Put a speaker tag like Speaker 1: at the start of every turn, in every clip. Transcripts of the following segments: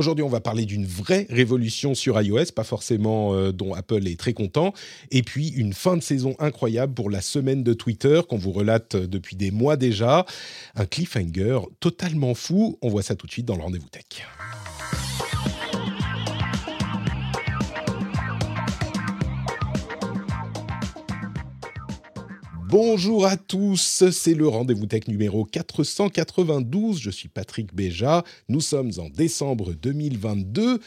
Speaker 1: Aujourd'hui, on va parler d'une vraie révolution sur iOS, pas forcément euh, dont Apple est très content, et puis une fin de saison incroyable pour la semaine de Twitter qu'on vous relate depuis des mois déjà. Un cliffhanger totalement fou. On voit ça tout de suite dans le rendez-vous tech. Bonjour à tous, c'est le rendez-vous tech numéro 492. Je suis Patrick Béja. Nous sommes en décembre 2022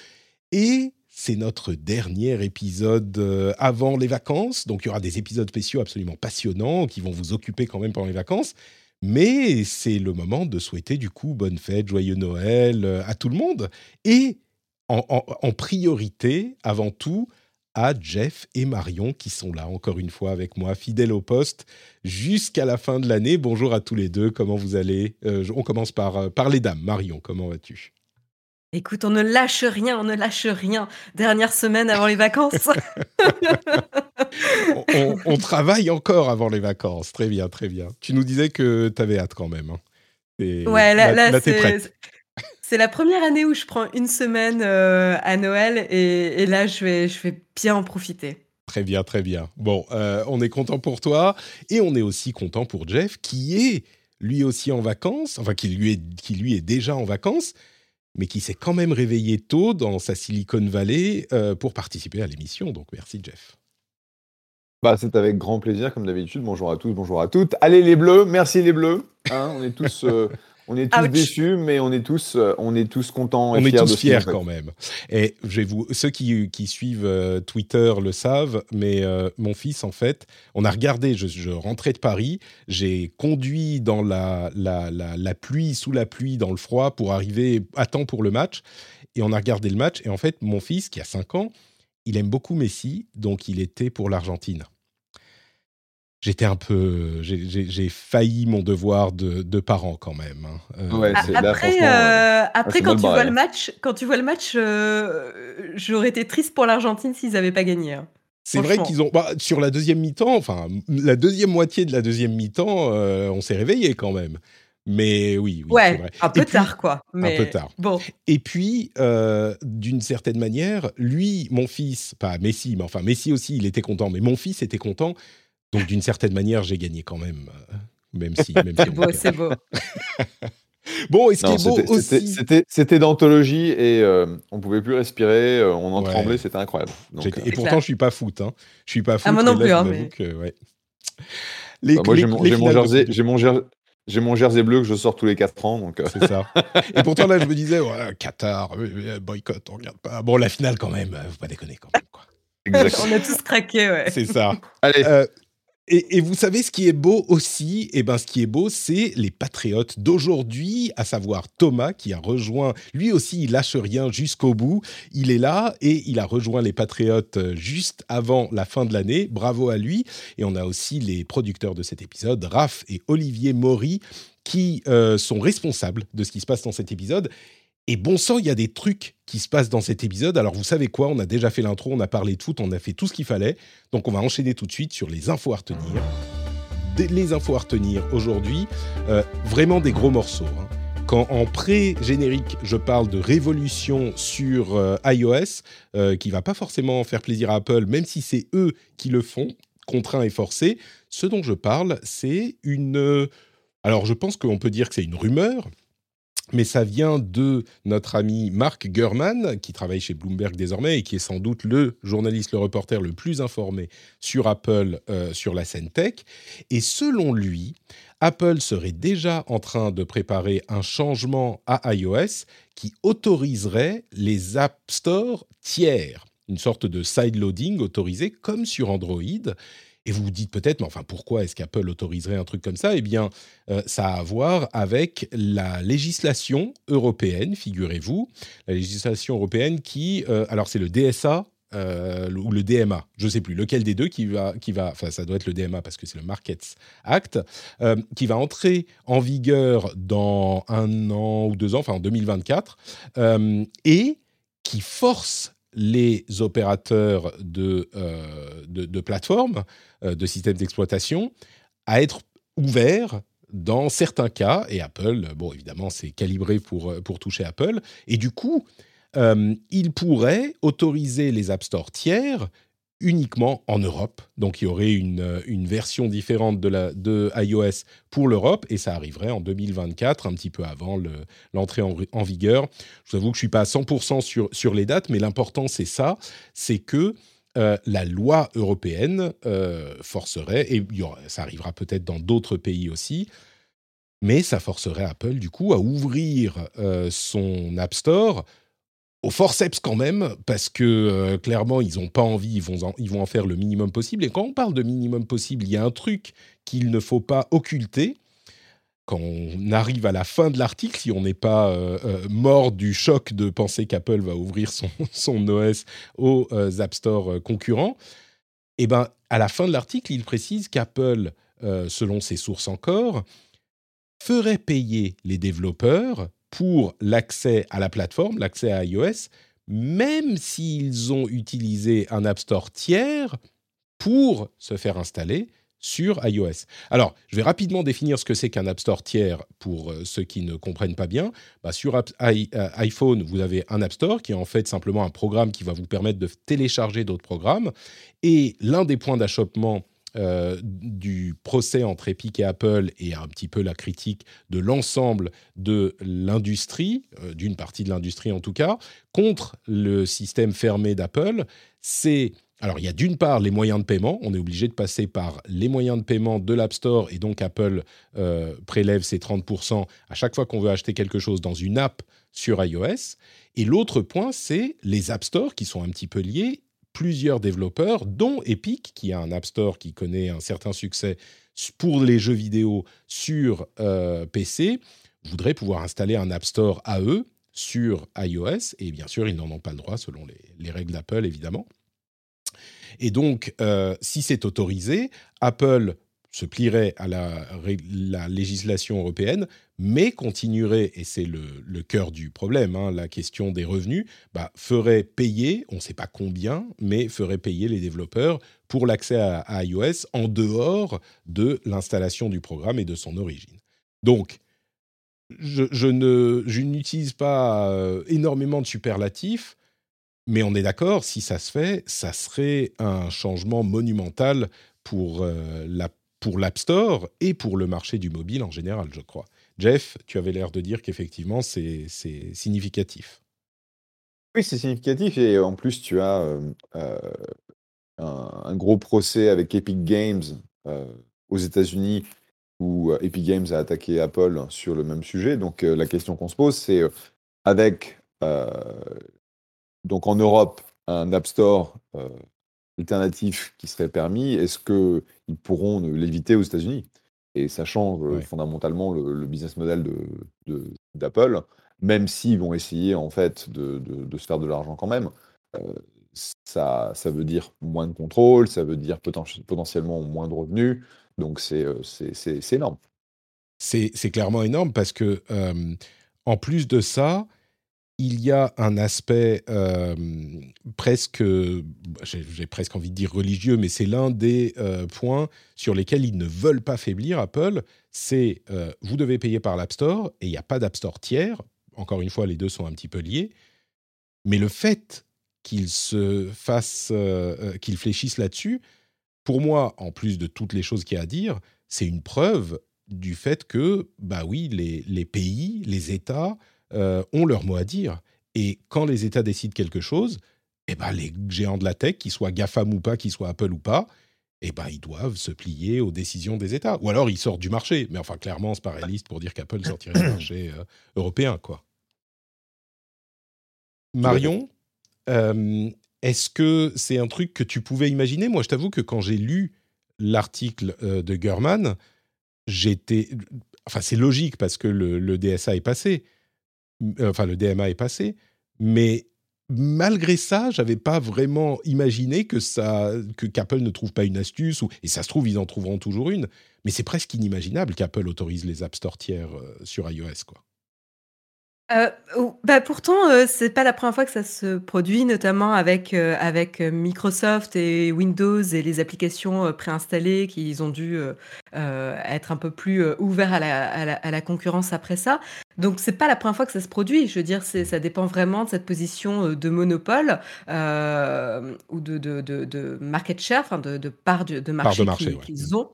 Speaker 1: et c'est notre dernier épisode euh, avant les vacances. Donc il y aura des épisodes spéciaux absolument passionnants qui vont vous occuper quand même pendant les vacances. Mais c'est le moment de souhaiter du coup bonne fête, joyeux Noël euh, à tout le monde. Et en, en- en priorité, avant tout, à Jeff et Marion qui sont là encore une fois avec moi, fidèles au poste, jusqu'à la fin de l'année. Bonjour à tous les deux, comment vous allez? Euh, On commence par, euh, par les dames. Marion, comment vas-tu?
Speaker 2: Écoute, on ne lâche rien, on ne lâche rien. Dernière semaine avant les vacances.
Speaker 1: on, on- on travaille encore avant les vacances. Très bien, très bien. Tu nous disais que tu avais hâte quand même. hein. Et
Speaker 2: ouais, là, là,
Speaker 1: t'es prête.
Speaker 2: C'est la première année où je prends une semaine euh, à Noël et, et là, je vais, je vais bien en profiter.
Speaker 1: Très bien, très bien. Bon, euh, on est content pour toi et on est aussi content pour Jeff qui est lui aussi en vacances, enfin qui lui est, qui lui est déjà en vacances, mais qui s'est quand même réveillé tôt dans sa Silicon Valley euh, pour participer à l'émission. Donc merci Jeff.
Speaker 3: Bah, c'est avec grand plaisir, comme d'habitude. Bonjour à tous, bonjour à toutes. Allez les bleus, merci les bleus. Hein, on est tous, euh, on est tous
Speaker 2: Ouch.
Speaker 3: déçus, mais on est tous, euh, on est tous contents et
Speaker 1: On est
Speaker 3: fiers de
Speaker 1: tous
Speaker 3: qu'ils
Speaker 1: fiers quand même. Et je vais vous, ceux qui, qui suivent euh, Twitter le savent, mais euh, mon fils, en fait, on a regardé, je, je rentrais de Paris, j'ai conduit dans la, la, la, la pluie, sous la pluie, dans le froid, pour arriver à temps pour le match. Et on a regardé le match. Et en fait, mon fils, qui a 5 ans, il aime beaucoup Messi, donc il était pour l'Argentine. J'étais un peu. j'ai- failli mon devoir de, de parent quand même. hein. Euh,
Speaker 3: Ouais, là,
Speaker 2: Après, euh, après
Speaker 3: c'est
Speaker 2: quand tu vois le
Speaker 3: hein.
Speaker 2: match, quand tu vois le match, euh, j'aurais été triste pour l'Argentine s'ils n'avaient pas gagné. hein.
Speaker 1: C'est vrai qu'ils ont bah, sur la deuxième mi-temps, enfin la deuxième moitié de la deuxième mi-temps, euh, on s'est réveillé quand même. Mais oui, oui c'est
Speaker 2: ouais,
Speaker 1: vrai.
Speaker 2: un peu
Speaker 1: puis-
Speaker 2: tard quoi. Mais
Speaker 1: peu tard.
Speaker 2: Bon,
Speaker 1: Et puis, euh, d'une certaine manière, lui, mon fils, pas Messi, mais enfin Messi aussi, il était content, mais mon fils était content. Donc d'une certaine manière, j'ai gagné quand même, euh, même si, même
Speaker 2: beau, c'est beau.
Speaker 1: Bon, et ce qui est beau
Speaker 3: c'était- c'était-
Speaker 1: aussi,
Speaker 3: c'était c'était d'anthologie et euh, on pouvait plus respirer, euh, on en
Speaker 1: Ouais.
Speaker 3: tremblait, c'était incroyable. Donc, euh,
Speaker 1: et pourtant
Speaker 2: clair.
Speaker 1: je suis pas foot, hein. Je suis pas foot.
Speaker 2: Ah, moi non
Speaker 1: là,
Speaker 2: plus, hein, mais-
Speaker 1: que, ouais. Les,
Speaker 3: bah, moi
Speaker 1: les-
Speaker 3: j'ai mon,
Speaker 1: les
Speaker 3: j'ai mon
Speaker 1: finales de
Speaker 3: jersey, j'ai mon jersey, j'ai mon jersey bleu que je sors tous les 4 ans, donc. euh,
Speaker 1: C'est ça. Et pourtant, là, je me disais, ouais, Qatar, boycott, on regarde pas. Bon, la finale, quand même, faut pas déconner, quand même, quoi.
Speaker 3: exactement.
Speaker 2: On a tous craqué, ouais.
Speaker 1: C'est ça.
Speaker 3: Allez,
Speaker 1: Euh, et, vous savez ce qui est beau aussi? Eh ben, ce qui est beau, c'est les patriotes d'aujourd'hui, à savoir Thomas, qui a rejoint. Lui aussi, il lâche rien jusqu'au bout. Il est là et il a rejoint les patriotes euh, juste avant la fin de l'année. Bravo à lui. Et on a aussi les producteurs de cet épisode, Raph et Olivier Maury, qui euh, sont responsables de ce qui se passe dans cet épisode. Et bon sang, il y a des trucs qui se passent dans cet épisode. Alors vous savez quoi? On a déjà fait l'intro, on a parlé de foot, on a fait tout ce qu'il fallait. Donc on va enchaîner tout de suite sur les infos à retenir. Les infos à retenir aujourd'hui, euh, vraiment des gros morceaux. hein. Quand en pré-générique, je parle de révolution sur euh, iOS, euh, qui va pas forcément faire plaisir à Apple, même si c'est eux qui le font, contraints et forcés, ce dont je parle, c'est une... euh, alors je pense qu'on peut dire que c'est une rumeur, mais ça vient de notre ami Mark Gurman, qui travaille chez Bloomberg désormais et qui est sans doute le journaliste, le reporter le plus informé sur Apple, euh, sur la scène tech. Et selon lui, Apple serait déjà en train de préparer un changement à iOS qui autoriserait les App Store tiers, une sorte de side-loading autorisé comme sur Android. Et vous vous dites peut-être, mais enfin, pourquoi est-ce qu'Apple autoriserait un truc comme ça? Eh bien, euh, ça a à voir avec la législation européenne, figurez-vous. La législation européenne qui, euh, alors c'est le DSA, euh, ou le DMA, je ne sais plus lequel des deux qui va, qui va, enfin ça doit être le DMA parce que c'est le Markets Act, qui va entrer en vigueur dans un an ou deux ans, enfin en 2024, et qui force les opérateurs de, de plateformes euh, de systèmes d'exploitation à être ouverts dans certains cas, et Apple, bon évidemment c'est calibré pour, euh, pour toucher Apple, et du coup, euh, il pourrait autoriser les App Store tiers uniquement en Europe. Donc il y aurait une, une version différente de, la, iOS pour l'Europe, et ça arriverait en 2024, un petit peu avant l'entrée en, vigueur. Je vous avoue que je ne suis pas à 100% sur, les dates, mais l'important c'est ça, c'est que euh, la loi européenne euh, forcerait, et ça arrivera peut-être dans d'autres pays aussi, mais ça forcerait Apple du coup à ouvrir euh, son App Store au forceps quand même, parce que clairement ils n'ont pas envie, ils vont, en, ils vont en faire le minimum possible. Et quand on parle de minimum possible, il y a un truc qu'il ne faut pas occulter, quand on arrive à la fin de l'article, si on n'est pas euh, euh, mort du choc de penser qu'Apple va ouvrir son, son OS aux euh, App Store concurrents, eh ben, à la fin de l'article, il précise qu'Apple, selon ses sources encore, ferait payer les développeurs pour l'accès à la plateforme, l'accès à iOS, même s'ils ont utilisé un App Store tiers pour se faire installer sur iOS. Alors, je vais rapidement définir ce que c'est qu'un App Store tiers pour euh, ceux qui ne comprennent pas bien. Bah, sur euh, iPhone, vous avez un App Store qui est en fait simplement un programme qui va vous permettre de télécharger d'autres programmes. Et l'un des points d'achoppement euh, du procès entre Epic et Apple et un petit peu la critique de l'ensemble de l'industrie, d'une partie de l'industrie en tout cas, contre le système fermé d'Apple, c'est alors, il y a d'une part les moyens de paiement. On est obligé de passer par les moyens de paiement de l'App Store et donc Apple euh, prélève ses 30% à chaque fois qu'on veut acheter quelque chose dans une app sur iOS. Et l'autre point, c'est les App Store qui sont un petit peu liés. Plusieurs développeurs, dont Epic, qui a un App Store qui connaît un certain succès pour les jeux vidéo sur euh, PC, voudraient pouvoir installer un App Store à eux sur iOS. Et bien sûr, ils n'en ont pas le droit selon les règles d'Apple, évidemment. Et donc, euh, si c'est autorisé, Apple se plierait à la, législation européenne, mais continuerait, et c'est le, cœur du problème, hein, la question des revenus, bah, ferait payer, on ne sait pas combien, mais ferait payer les développeurs pour l'accès à, iOS en dehors de l'installation du programme et de son origine. Donc, je, je n'utilise pas euh, énormément de superlatifs, mais on est d'accord, si ça se fait, ça serait un changement monumental pour euh, la pour l'App Store et pour le marché du mobile en général, je crois. Jeff, tu avais l'air de dire qu'effectivement, c'est significatif.
Speaker 3: Oui, c'est significatif et en plus, tu as un, gros procès avec Epic Games aux États-Unis où Epic Games a attaqué Apple sur le même sujet. Donc la question qu'on se pose, c'est avec donc en Europe, un App Store alternatif qui serait permis, est-ce qu'ils pourront l'éviter aux États-Unis? Et ça change euh, fondamentalement le, business model d'Apple, même s'ils vont essayer en fait de, se faire de l'argent quand même. Euh, ça, ça veut dire moins de contrôle, ça veut dire potentiellement moins de revenus, donc c'est énorme.
Speaker 1: C'est clairement énorme parce que, en plus de ça, il y a un aspect euh, presque, j'ai presque envie de dire religieux, mais c'est l'un des euh, points sur lesquels ils ne veulent pas faiblir Apple. C'est euh, vous devez payer par l'App Store et il n'y a pas d'App Store tiers. Encore une fois, les deux sont un petit peu liés. Mais le fait qu'ils se fassent, qu'ils fléchissent là-dessus, pour moi, en plus de toutes les choses qu'il y a à dire, c'est une preuve du fait que, bah oui, les, les pays, les États euh, ont leur mot à dire. Et quand les États décident quelque chose, eh ben, les géants de la tech, qu'ils soient GAFAM ou pas, qu'ils soient Apple ou pas, eh ben, ils doivent se plier aux décisions des États. Ou alors ils sortent du marché. Mais enfin, clairement, c'est pas réaliste pour dire qu'Apple sortirait du marché euh, européen. quoi. Marion, euh, est-ce que c'est un truc que tu pouvais imaginer? Moi, je t'avoue que quand j'ai lu l'article de Gurman, j'étais. Enfin, c'est logique parce que le, DSA est passé, enfin le DMA est passé, mais malgré ça, j'avais pas vraiment imaginé que ça, que qu'Apple ne trouve pas une astuce ou et ça se trouve ils en trouveront toujours une. Mais c'est presque inimaginable qu'Apple autorise les App Store tiers euh, sur iOS, quoi.
Speaker 2: Euh, bah pourtant, euh, c'est pas la première fois que ça se produit, notamment avec, euh, avec, Microsoft et Windows et les applications, préinstallées qu'ils ont dû, être un peu plus, ouverts à la à la concurrence après ça. Donc c'est pas la première fois que ça se produit. Je veux dire, ça dépend vraiment de cette position, de monopole, ou de de de de market share, enfin de part de marché qu'ils ont.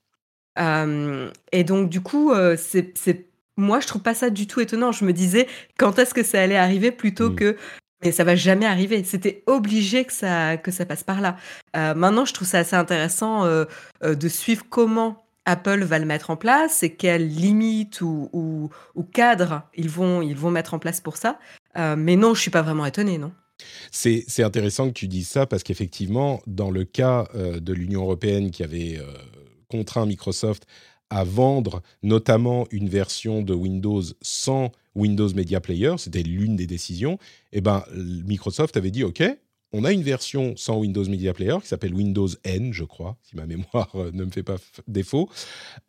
Speaker 2: et donc du coup, c'est moi, je trouve pas ça du tout étonnant. Je me disais, quand est-ce que ça allait arriver plutôt mmh. que mais ça va jamais arriver. C'était obligé que ça, que ça passe par là. Euh, maintenant, je trouve ça assez intéressant euh, euh, de suivre comment Apple va le mettre en place et quelles limites ou, ou, ou cadres ils vont, ils vont mettre en place pour ça. mais non, je suis pas vraiment étonné, non.
Speaker 1: C'est intéressant que tu dises ça parce qu'effectivement, dans le cas de l'Union européenne qui avait contraint Microsoft à vendre notamment une version de Windows sans Windows Media Player, c'était l'une des décisions, et eh ben Microsoft avait dit OK, on a une version sans Windows Media Player qui s'appelle Windows N, je crois, si ma mémoire euh, ne me fait pas défaut,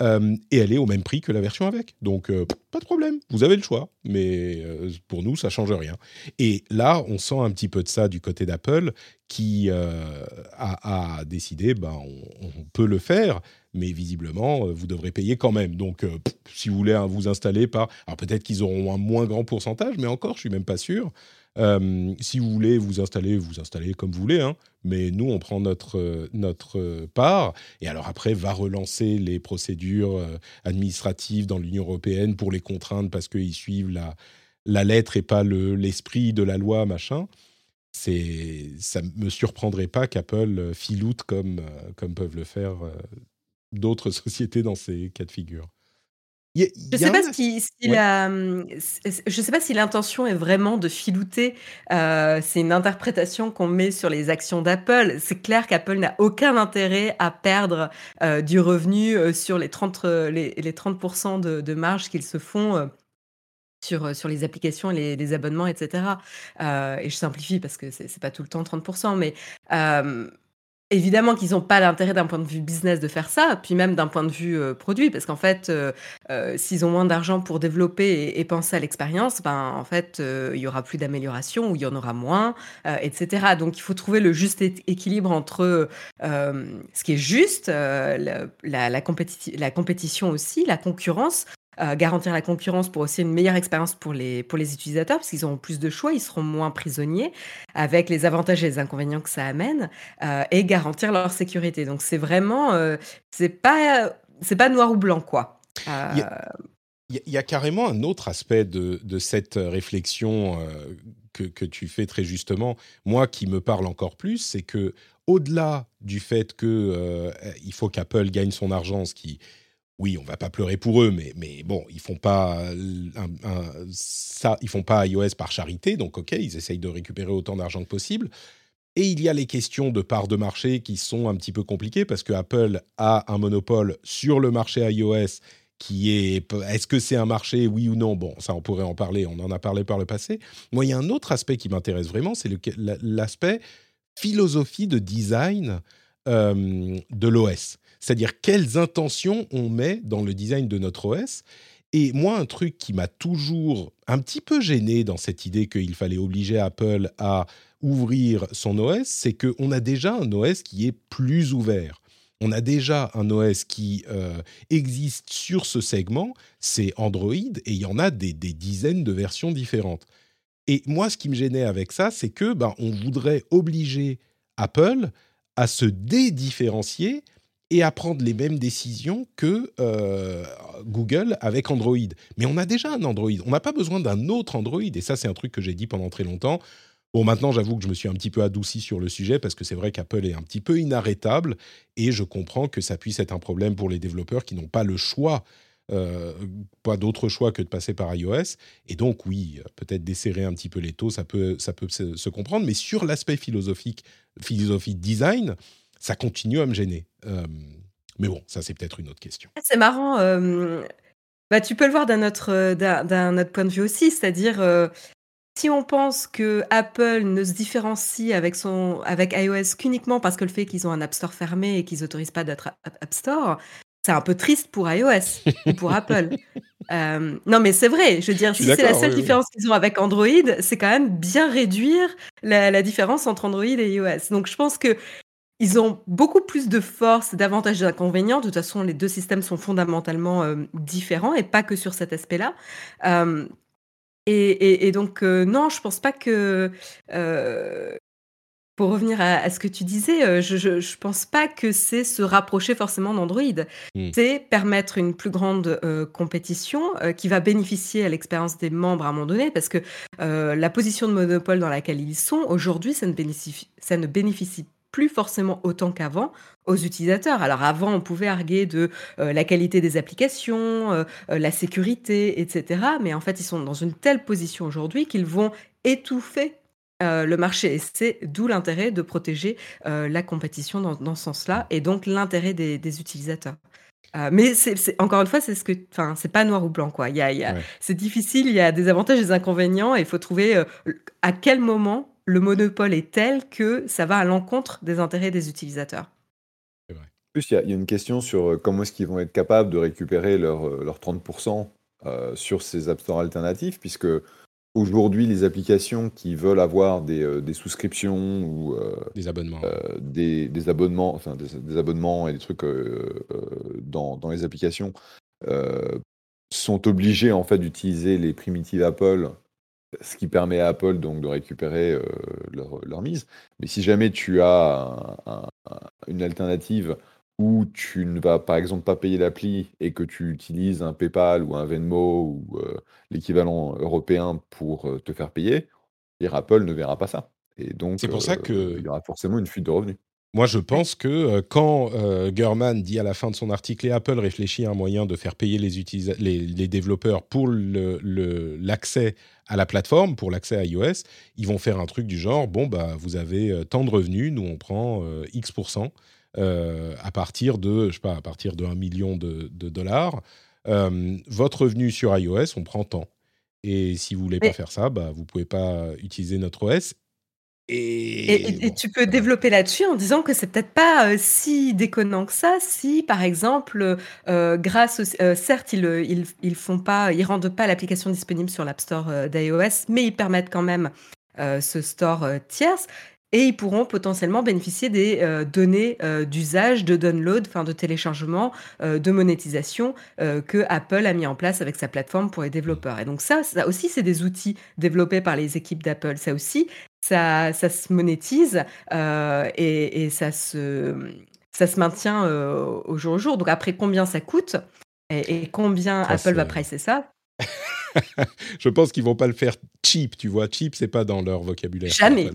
Speaker 1: euh, et elle est au même prix que la version avec. Donc, euh, pas de problème, vous avez le choix, mais pour nous, ça change rien. Et là, on sent un petit peu de ça du côté d'Apple, qui a, décidé, ben, on, peut le faire, mais visiblement, vous devrez payer quand même. Donc, si vous voulez hein, vous installer par... Alors, peut-être qu'ils auront un moins grand pourcentage, mais encore, je suis même pas sûr. Euh, si vous voulez vous installer, vous installez comme vous voulez, hein. mais nous, on prend notre, notre part. Et alors après, va relancer les procédures euh, administratives dans l'Union européenne pour les contraindre parce qu'ils suivent la, la lettre et pas l'esprit de la loi, machin. C'est, ça me surprendrait pas qu'Apple filoute comme, euh, comme peuvent le faire d'autres sociétés dans ces cas de figure
Speaker 2: je ne sais, pas si, je sais pas si l'intention est vraiment de filouter. Euh, c'est une interprétation qu'on met sur les actions d'Apple. C'est clair qu'Apple n'a aucun intérêt à perdre euh, du revenu euh, sur les 30, les, les 30% de, de marge qu'ils se font. sur, sur les applications, les, les abonnements, etc. et je simplifie parce que c'est n'est pas tout le temps 30%, mais Évidemment qu'ils n'ont pas l'intérêt d'un point de vue business de faire ça, puis même d'un point de vue euh, produit, parce qu'en fait, euh, euh, s'ils ont moins d'argent pour développer et, penser à l'expérience, ben en fait, il y aura plus d'amélioration ou il y en aura moins, etc. Donc il faut trouver le juste équilibre entre ce qui est juste, la, compétition aussi, la concurrence, garantir la concurrence pour aussi une meilleure expérience pour les, pour les utilisateurs, parce qu'ils auront plus de choix, ils seront moins prisonniers, avec les avantages et les inconvénients que ça amène, euh, et garantir leur sécurité. Donc c'est vraiment, euh, c'est pas, pas noir ou blanc, quoi.
Speaker 1: Il y, a carrément un autre aspect de, de cette réflexion que, que, tu fais très justement, moi qui me parle encore plus, c'est que au-delà du fait que il faut qu'Apple gagne son argent, ce qui oui, on va pas pleurer pour eux, mais, mais bon, ils font pas ça, ils font pas iOS par charité, donc ok, ils essayent de récupérer autant d'argent que possible. Et il y a les questions de part de marché qui sont un petit peu compliquées parce que Apple a un monopole sur le marché iOS qui est est-ce que c'est un marché oui ou non? Bon, ça on pourrait en parler, on en a parlé par le passé. Moi, il y a un autre aspect qui m'intéresse vraiment, c'est l'aspect philosophie de design euh, de l'OS c'est-à-dire quelles intentions on met dans le design de notre OS. Et moi, un truc qui m'a toujours un petit peu gêné dans cette idée qu'il fallait obliger Apple à ouvrir son OS, c'est qu'on a déjà un OS qui est plus ouvert. On a déjà un OS qui euh, existe sur ce segment, c'est Android, et il y en a des, dizaines de versions différentes. Et moi, ce qui me gênait avec ça, c'est que ben, on voudrait obliger Apple à se dédifférencier et à prendre les mêmes décisions que euh, Google avec Android. Mais on a déjà un Android. On n'a pas besoin d'un autre Android. Et ça, c'est un truc que j'ai dit pendant très longtemps. Bon, maintenant, j'avoue que je me suis un petit peu adouci sur le sujet parce que c'est vrai qu'Apple est un petit peu inarrêtable et je comprends que ça puisse être un problème pour les développeurs qui n'ont pas le choix, euh, pas d'autre choix que de passer par iOS. Et donc, oui, peut-être desserrer un petit peu les taux, ça peut, ça peut se, se comprendre. Mais sur l'aspect philosophique, philosophie design, ça continue à me gêner. Euh, Mais bon, ça c'est peut-être une autre question.
Speaker 2: Ah, c'est marrant. bah, tu peux le voir d'un autre, d'un autre point de vue aussi, c'est-à-dire si on pense que Apple ne se différencie avec, son, avec iOS qu'uniquement parce que le fait qu'ils ont un App Store fermé et qu'ils n'autorisent pas d'être App Store, c'est un peu triste pour iOS ou pour Apple. Euh, non, mais c'est vrai. Je veux dire, si c'est la seule différence qu'ils ont avec Android, c'est quand même bien réduire la, différence entre Android et iOS. Donc, je pense que ils ont beaucoup plus de force, d'avantages et d'inconvénients. De toute façon, les deux systèmes sont fondamentalement euh, différents et pas que sur cet aspect-là. Euh, et, donc, euh, non, je pense pas que. Pour revenir à, ce que tu disais, je, ne pense pas que c'est se rapprocher forcément d'Android. Mmh. C'est permettre une plus grande compétition qui va bénéficier à l'expérience des membres à un moment donné, parce que la position de monopole dans laquelle ils sont aujourd'hui, ça ne bénéficie, ça ne bénéficie plus forcément autant qu'avant aux utilisateurs. Alors avant, on pouvait arguer de euh, la qualité des applications, euh, euh, la sécurité, etc. Mais en fait, ils sont dans une telle position aujourd'hui qu'ils vont étouffer le marché. Et c'est d'où l'intérêt de protéger la compétition dans, ce sens-là, et donc l'intérêt des, utilisateurs. mais c'est, encore une fois, c'est ce que, enfin, c'est pas noir ou blanc, quoi. Il y a, C'est difficile, il y a des avantages des inconvénients, et il faut trouver à quel moment le monopole est tel que ça va à l'encontre des intérêts des utilisateurs.
Speaker 3: En plus, il y, a une question sur euh, comment est-ce qu'ils vont être capables de récupérer leur, euh, leur 30% euh, sur ces App Store alternatifs, puisque aujourd'hui, les applications qui veulent avoir des, souscriptions ou
Speaker 1: des abonnements,
Speaker 3: des, abonnements, enfin des, abonnements et des trucs dans, dans, les applications sont obligés en fait d'utiliser les primitives Apple ce qui permet à Apple donc de récupérer euh, leur, mise. Mais si jamais tu as une alternative où tu ne vas par exemple pas payer l'appli et que tu utilises un PayPal ou un Venmo ou euh, l'équivalent européen pour euh, te faire payer, Apple ne verra pas ça. Et donc,
Speaker 1: c'est pour ça que
Speaker 3: il y aura forcément une fuite de revenus.
Speaker 1: Moi, je pense que euh, quand euh, Gurman dit à la fin de son article et Apple réfléchit à un moyen de faire payer les, les, développeurs pour l'accès le, à la plateforme, pour l'accès à iOS, ils vont faire un truc du genre bon, bah, vous avez euh, tant de revenus, nous on prend X% à partir de, je sais pas, à partir de 1 million de, dollars. votre revenu sur iOS, on prend tant. Et si vous voulez pas faire ça, bah, vous pouvez pas utiliser notre OS.
Speaker 2: Et, tu peux développer là-dessus en disant que c'est peut-être pas euh, si déconnant que ça, si par exemple, euh, grâce, euh, certes, ils, ils, font pas, ils rendent pas l'application disponible sur l'App Store d'iOS, mais ils permettent quand même ce store tierce et ils pourront potentiellement bénéficier des euh, données euh, d'usage, de download, enfin de téléchargement, euh, de monétisation que Apple a mis en place avec sa plateforme pour les développeurs. Et donc ça, ça aussi, c'est des outils développés par les équipes d'Apple. Ça aussi, ça, ça se monétise et, et, ça, se, ça se maintient au jour au jour. Donc après, combien ça coûte et, combien Apple va pricer ça?
Speaker 1: je pense qu'ils vont pas le faire cheap, tu vois. Cheap, c'est pas dans leur vocabulaire.
Speaker 2: Jamais.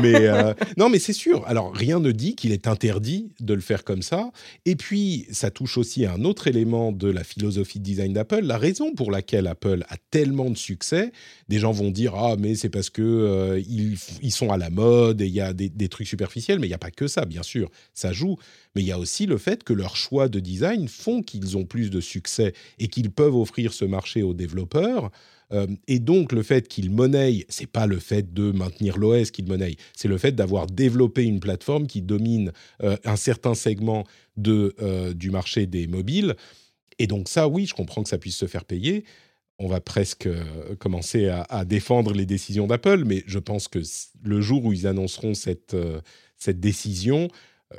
Speaker 1: mais euh, non, mais c'est sûr. Alors rien ne dit qu'il est interdit de le faire comme ça. Et puis ça touche aussi à un autre élément de la philosophie de design d'Apple. La raison pour laquelle Apple a tellement de succès, des gens vont dire ah mais c'est parce que euh, ils, sont à la mode et il y a des, des, trucs superficiels, mais il n'y a pas que ça, bien sûr. Ça joue, mais il y a aussi le fait que leurs choix de design font qu'ils ont plus de succès et qu'ils peuvent offrir ce marché aux développeurs. Euh, et donc le fait qu'ils monnaient, c'est pas le fait de maintenir l'OS qu'ils monnaient, c'est le fait d'avoir développé une plateforme qui domine euh, un certain segment de, euh, du marché des mobiles. Et donc ça, oui, je comprends que ça puisse se faire payer. On va presque commencer à, à, défendre les décisions d'Apple, mais je pense que le jour où ils annonceront cette, cette décision,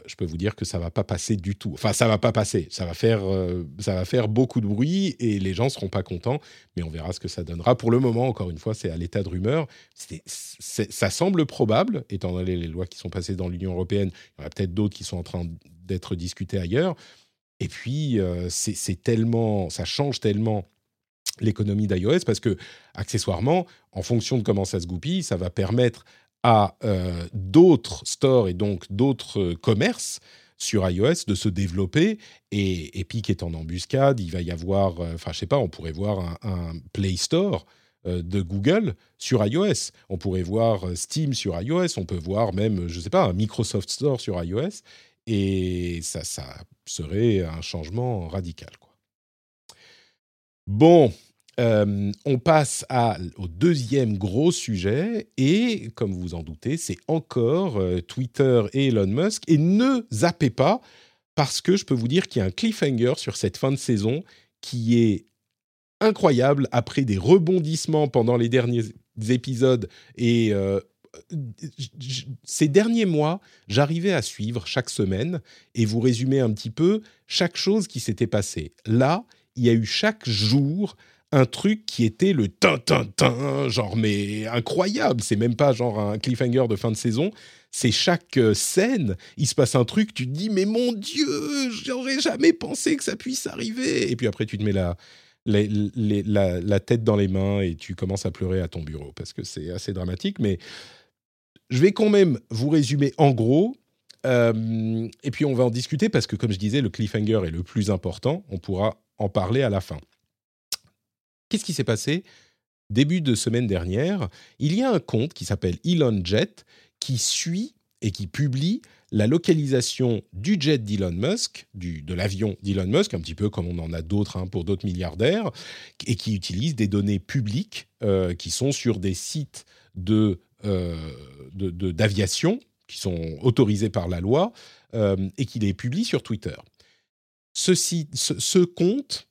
Speaker 1: je peux vous dire que ça va pas passer du tout. Enfin, ça va pas passer. Ça va faire, euh, ça va faire beaucoup de bruit et les gens seront pas contents. Mais on verra ce que ça donnera. Pour le moment, encore une fois, c'est à l'état de rumeur. ça semble probable, étant donné les lois qui sont passées dans l'Union européenne. Il y en a peut-être d'autres qui sont en train d'être discutées ailleurs. Et puis, euh, c'est tellement, ça change tellement l'économie d'iOS parce que, accessoirement, en fonction de comment ça se goupille, ça va permettre à euh, d'autres stores et donc d'autres euh, commerces sur iOS de se développer et Epic est en embuscade, il va y avoir, euh, enfin je sais pas, on pourrait voir un, Play Store de Google sur iOS, on pourrait voir Steam sur iOS, on peut voir même, je sais pas, un Microsoft Store sur iOS et ça, ça serait un changement radical. Quoi. Bon, euh, on passe au deuxième gros sujet, et comme vous en doutez, c'est encore euh, Twitter et Elon Musk. Et ne zappez pas, parce que je peux vous dire qu'il y a un cliffhanger sur cette fin de saison qui est incroyable après des rebondissements pendant les derniers épisodes et euh, ces derniers mois, j'arrivais à suivre chaque semaine et vous résumer un petit peu chaque chose qui s'était passée. Là, il y a eu chaque jour un truc qui était le tin tin tin, genre mais incroyable. C'est même pas genre un cliffhanger de fin de saison. C'est chaque euh, scène, il se passe un truc, tu te dis mais mon Dieu, j'aurais jamais pensé que ça puisse arriver. Et puis après tu te mets la, la, tête dans les mains et tu commences à pleurer à ton bureau parce que c'est assez dramatique. Mais je vais quand même vous résumer en gros. Euh, et puis on va en discuter parce que, comme je disais, le cliffhanger est le plus important. On pourra en parler à la fin. Qu'est-ce qui s'est passé? Début de semaine dernière, il y a un compte qui s'appelle Elon Jet qui suit et qui publie la localisation du jet d'Elon Musk, du, de l'avion d'Elon Musk, un petit peu comme on en a d'autres hein, pour d'autres milliardaires, et qui utilise des données publiques euh, qui sont sur des sites de euh, d'aviation qui sont autorisés par la loi euh, et qui les publie sur Twitter. Ceci, ce, compte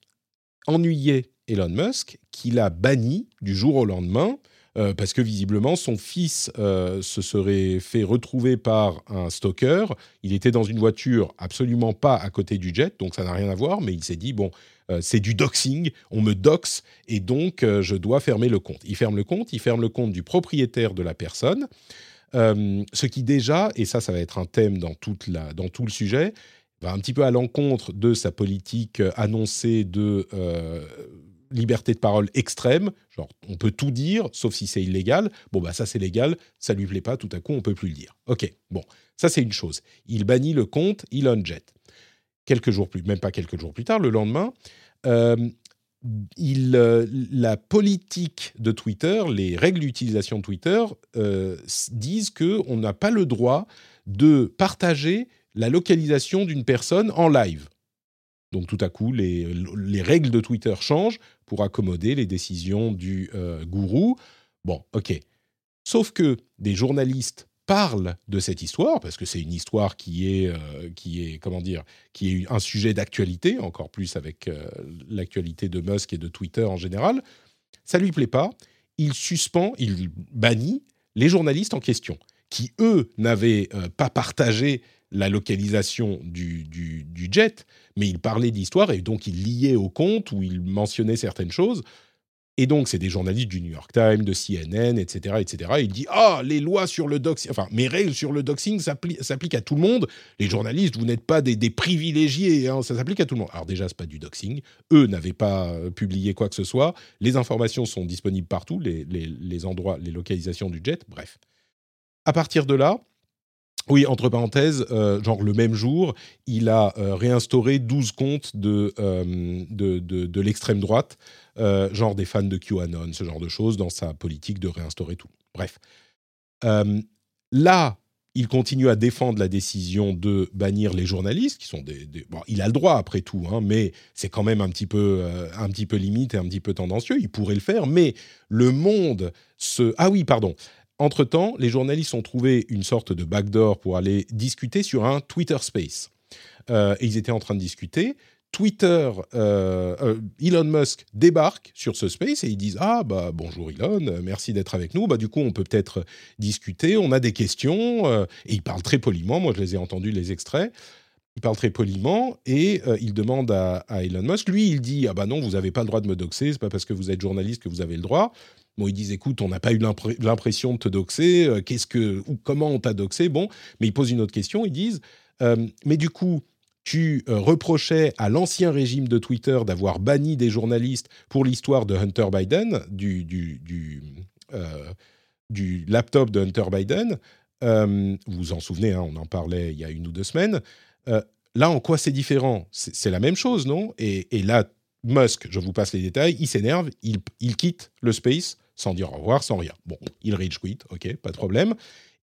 Speaker 1: ennuyait Elon Musk, qui l'a banni du jour au lendemain euh, parce que visiblement son fils se serait fait retrouver par un stalker. Il était dans une voiture absolument pas à côté du jet, donc ça n'a rien à voir, mais il s'est dit, bon, c'est du doxing, on me doxe, et donc je dois fermer le compte. Il ferme le compte, il ferme le compte du propriétaire de la personne, ce qui déjà, et ça ça va être un thème dans, toute la, dans tout le sujet, va un petit peu à l'encontre de sa politique annoncée de liberté de parole extrême, genre on peut tout dire sauf si c'est illégal. Bon bah ça c'est légal, ça lui plaît pas, tout à coup on peut plus le dire. Ok, bon, ça c'est une chose. Il bannit le compte Elon Jet. Quelques jours plus, même pas quelques jours plus tard, le lendemain, euh, il, euh, la politique de Twitter, les règles d'utilisation de Twitter euh, disent que on n'a pas le droit de partager la localisation d'une personne en live. Donc tout à coup, les, règles de Twitter changent pour accommoder les décisions du gourou. Bon, ok. Sauf que des journalistes parle de cette histoire, parce que c'est une histoire qui est, euh, qui est, comment dire, qui est un sujet d'actualité, encore plus avec euh, l'actualité de Musk et de Twitter en général, ça lui plaît pas. Il suspend, il bannit les journalistes en question, qui eux n'avaient euh, pas partagé la localisation du, jet, mais ils parlaient d'histoire et donc ils liaient au compte ou ils mentionnaient certaines choses. Et donc, c'est des journalistes du New York Times, de CNN, etc., etc. il dit ah les lois sur le doxing, enfin mes règles sur le doxing s'appliquent à tout le monde. Les journalistes, vous n'êtes pas des, privilégiés, hein, ça s'applique à tout le monde. Alors déjà, c'est pas du doxing. Eux n'avaient pas euh, publié quoi que ce soit. Les informations sont disponibles partout, les, les endroits, les localisations du jet. Bref. À partir de là, oui, entre parenthèses, euh, genre le même jour, il a euh, réinstauré 12 comptes de, de, de, de l'extrême droite euh, genre des fans de QAnon, ce genre de choses, dans sa politique de réinstaurer tout. Bref. Euh, là, il continue à défendre la décision de bannir les journalistes, qui sont des... Bon, il a le droit après tout, hein, mais c'est quand même un petit, peu, euh, un petit peu limite et un petit peu tendancieux. Il pourrait le faire, mais le monde se... Ah oui, pardon. Entre-temps, les journalistes ont trouvé une sorte de backdoor pour aller discuter sur un Twitter Space. et ils étaient en train de discuter. Twitter, euh, euh, Elon Musk débarque sur ce space et ils disent ah bah bonjour Elon, merci d'être avec nous. Bah du coup on peut peut-être discuter, on a des questions euh, et il parle très poliment. Moi je les ai entendus les extraits. Il parle très poliment et il demande à, Elon Musk. Lui il dit ah bah non vous n'avez pas le droit de me doxer, c'est pas parce que vous êtes journaliste que vous avez le droit. Ils disent écoute, on n'a pas eu l'impression de te doxer, qu'est-ce que, ou comment on t'a doxé Bon, mais ils posent une autre question, ils disent mais du coup, tu euh, reprochais à l'ancien régime de Twitter d'avoir banni des journalistes pour l'histoire de Hunter Biden, du, du, du, euh, laptop de Hunter Biden. Euh, vous vous en souvenez, hein, on en parlait il y a une ou deux semaines. là, en quoi c'est différent? C'est la même chose, non? Et, là, Musk, je vous passe les détails, il s'énerve, il, il, quitte le space sans dire au revoir, sans rien. Bon, il rage quit, ok, pas de problème.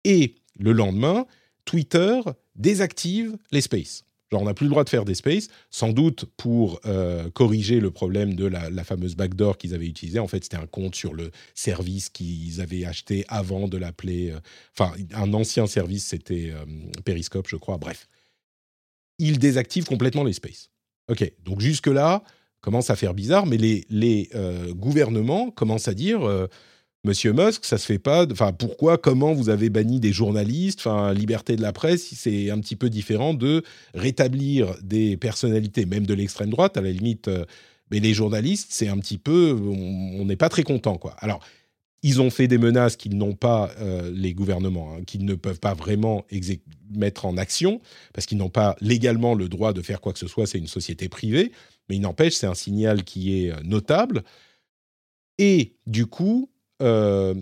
Speaker 1: Et le lendemain, Twitter désactive les spaces. Genre, on n'a plus le droit de faire des spaces, sans doute pour euh, corriger le problème de la, fameuse backdoor qu'ils avaient utilisée. En fait, c'était un compte sur le service qu'ils avaient acheté avant de l'appeler. Euh, enfin, un ancien service, c'était euh, Periscope, je crois. Bref. Ils désactivent complètement les spaces. OK, donc jusque-là, commence à faire bizarre, mais les, les gouvernements commencent à dire Monsieur Musk, ça se fait pas. Enfin, pourquoi, comment vous avez banni des journalistes Enfin, liberté de la presse, c'est un petit peu différent de rétablir des personnalités, même de l'extrême droite, à la limite. Euh, mais les journalistes, c'est un petit peu, on n'est pas très content, quoi. Alors, ils ont fait des menaces qu'ils n'ont pas, euh, les gouvernements, hein, qu'ils ne peuvent pas vraiment mettre en action, parce qu'ils n'ont pas légalement le droit de faire quoi que ce soit, c'est une société privée, mais il n'empêche, c'est un signal qui est euh, notable. Et du coup, euh,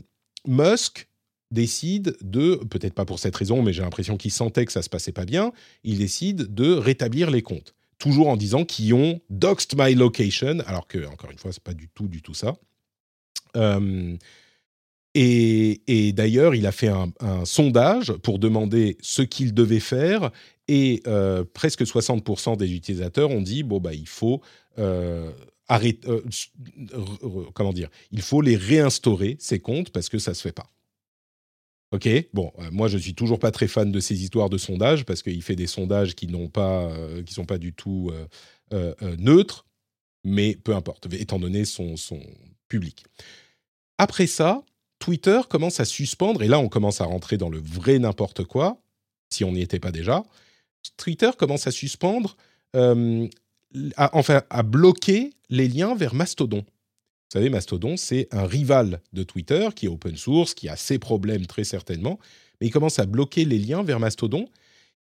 Speaker 1: Musk décide de, peut-être pas pour cette raison, mais j'ai l'impression qu'il sentait que ça se passait pas bien, il décide de rétablir les comptes. Toujours en disant qu'ils ont doxed my location, alors que, encore une fois, c'est pas du tout, du tout ça. Et, d'ailleurs, il a fait un, sondage pour demander ce qu'il devait faire, et euh, presque 60% des utilisateurs ont dit bon bah il faut arrête, euh, comment dire, il faut les réinstaurer ces comptes parce que ça se fait pas. Ok, bon, euh, moi je suis toujours pas très fan de ces histoires de sondage parce qu'il fait des sondages qui n'ont pas, euh, qui sont pas du tout neutres, mais peu importe, étant donné son, son public. Après ça, Twitter commence à suspendre, et là on commence à rentrer dans le vrai n'importe quoi, si on n'y était pas déjà. Twitter commence à suspendre enfin, à bloquer les liens vers Mastodon. Vous savez, Mastodon, c'est un rival de Twitter qui est open source, qui a ses problèmes très certainement, mais il commence à bloquer les liens vers Mastodon.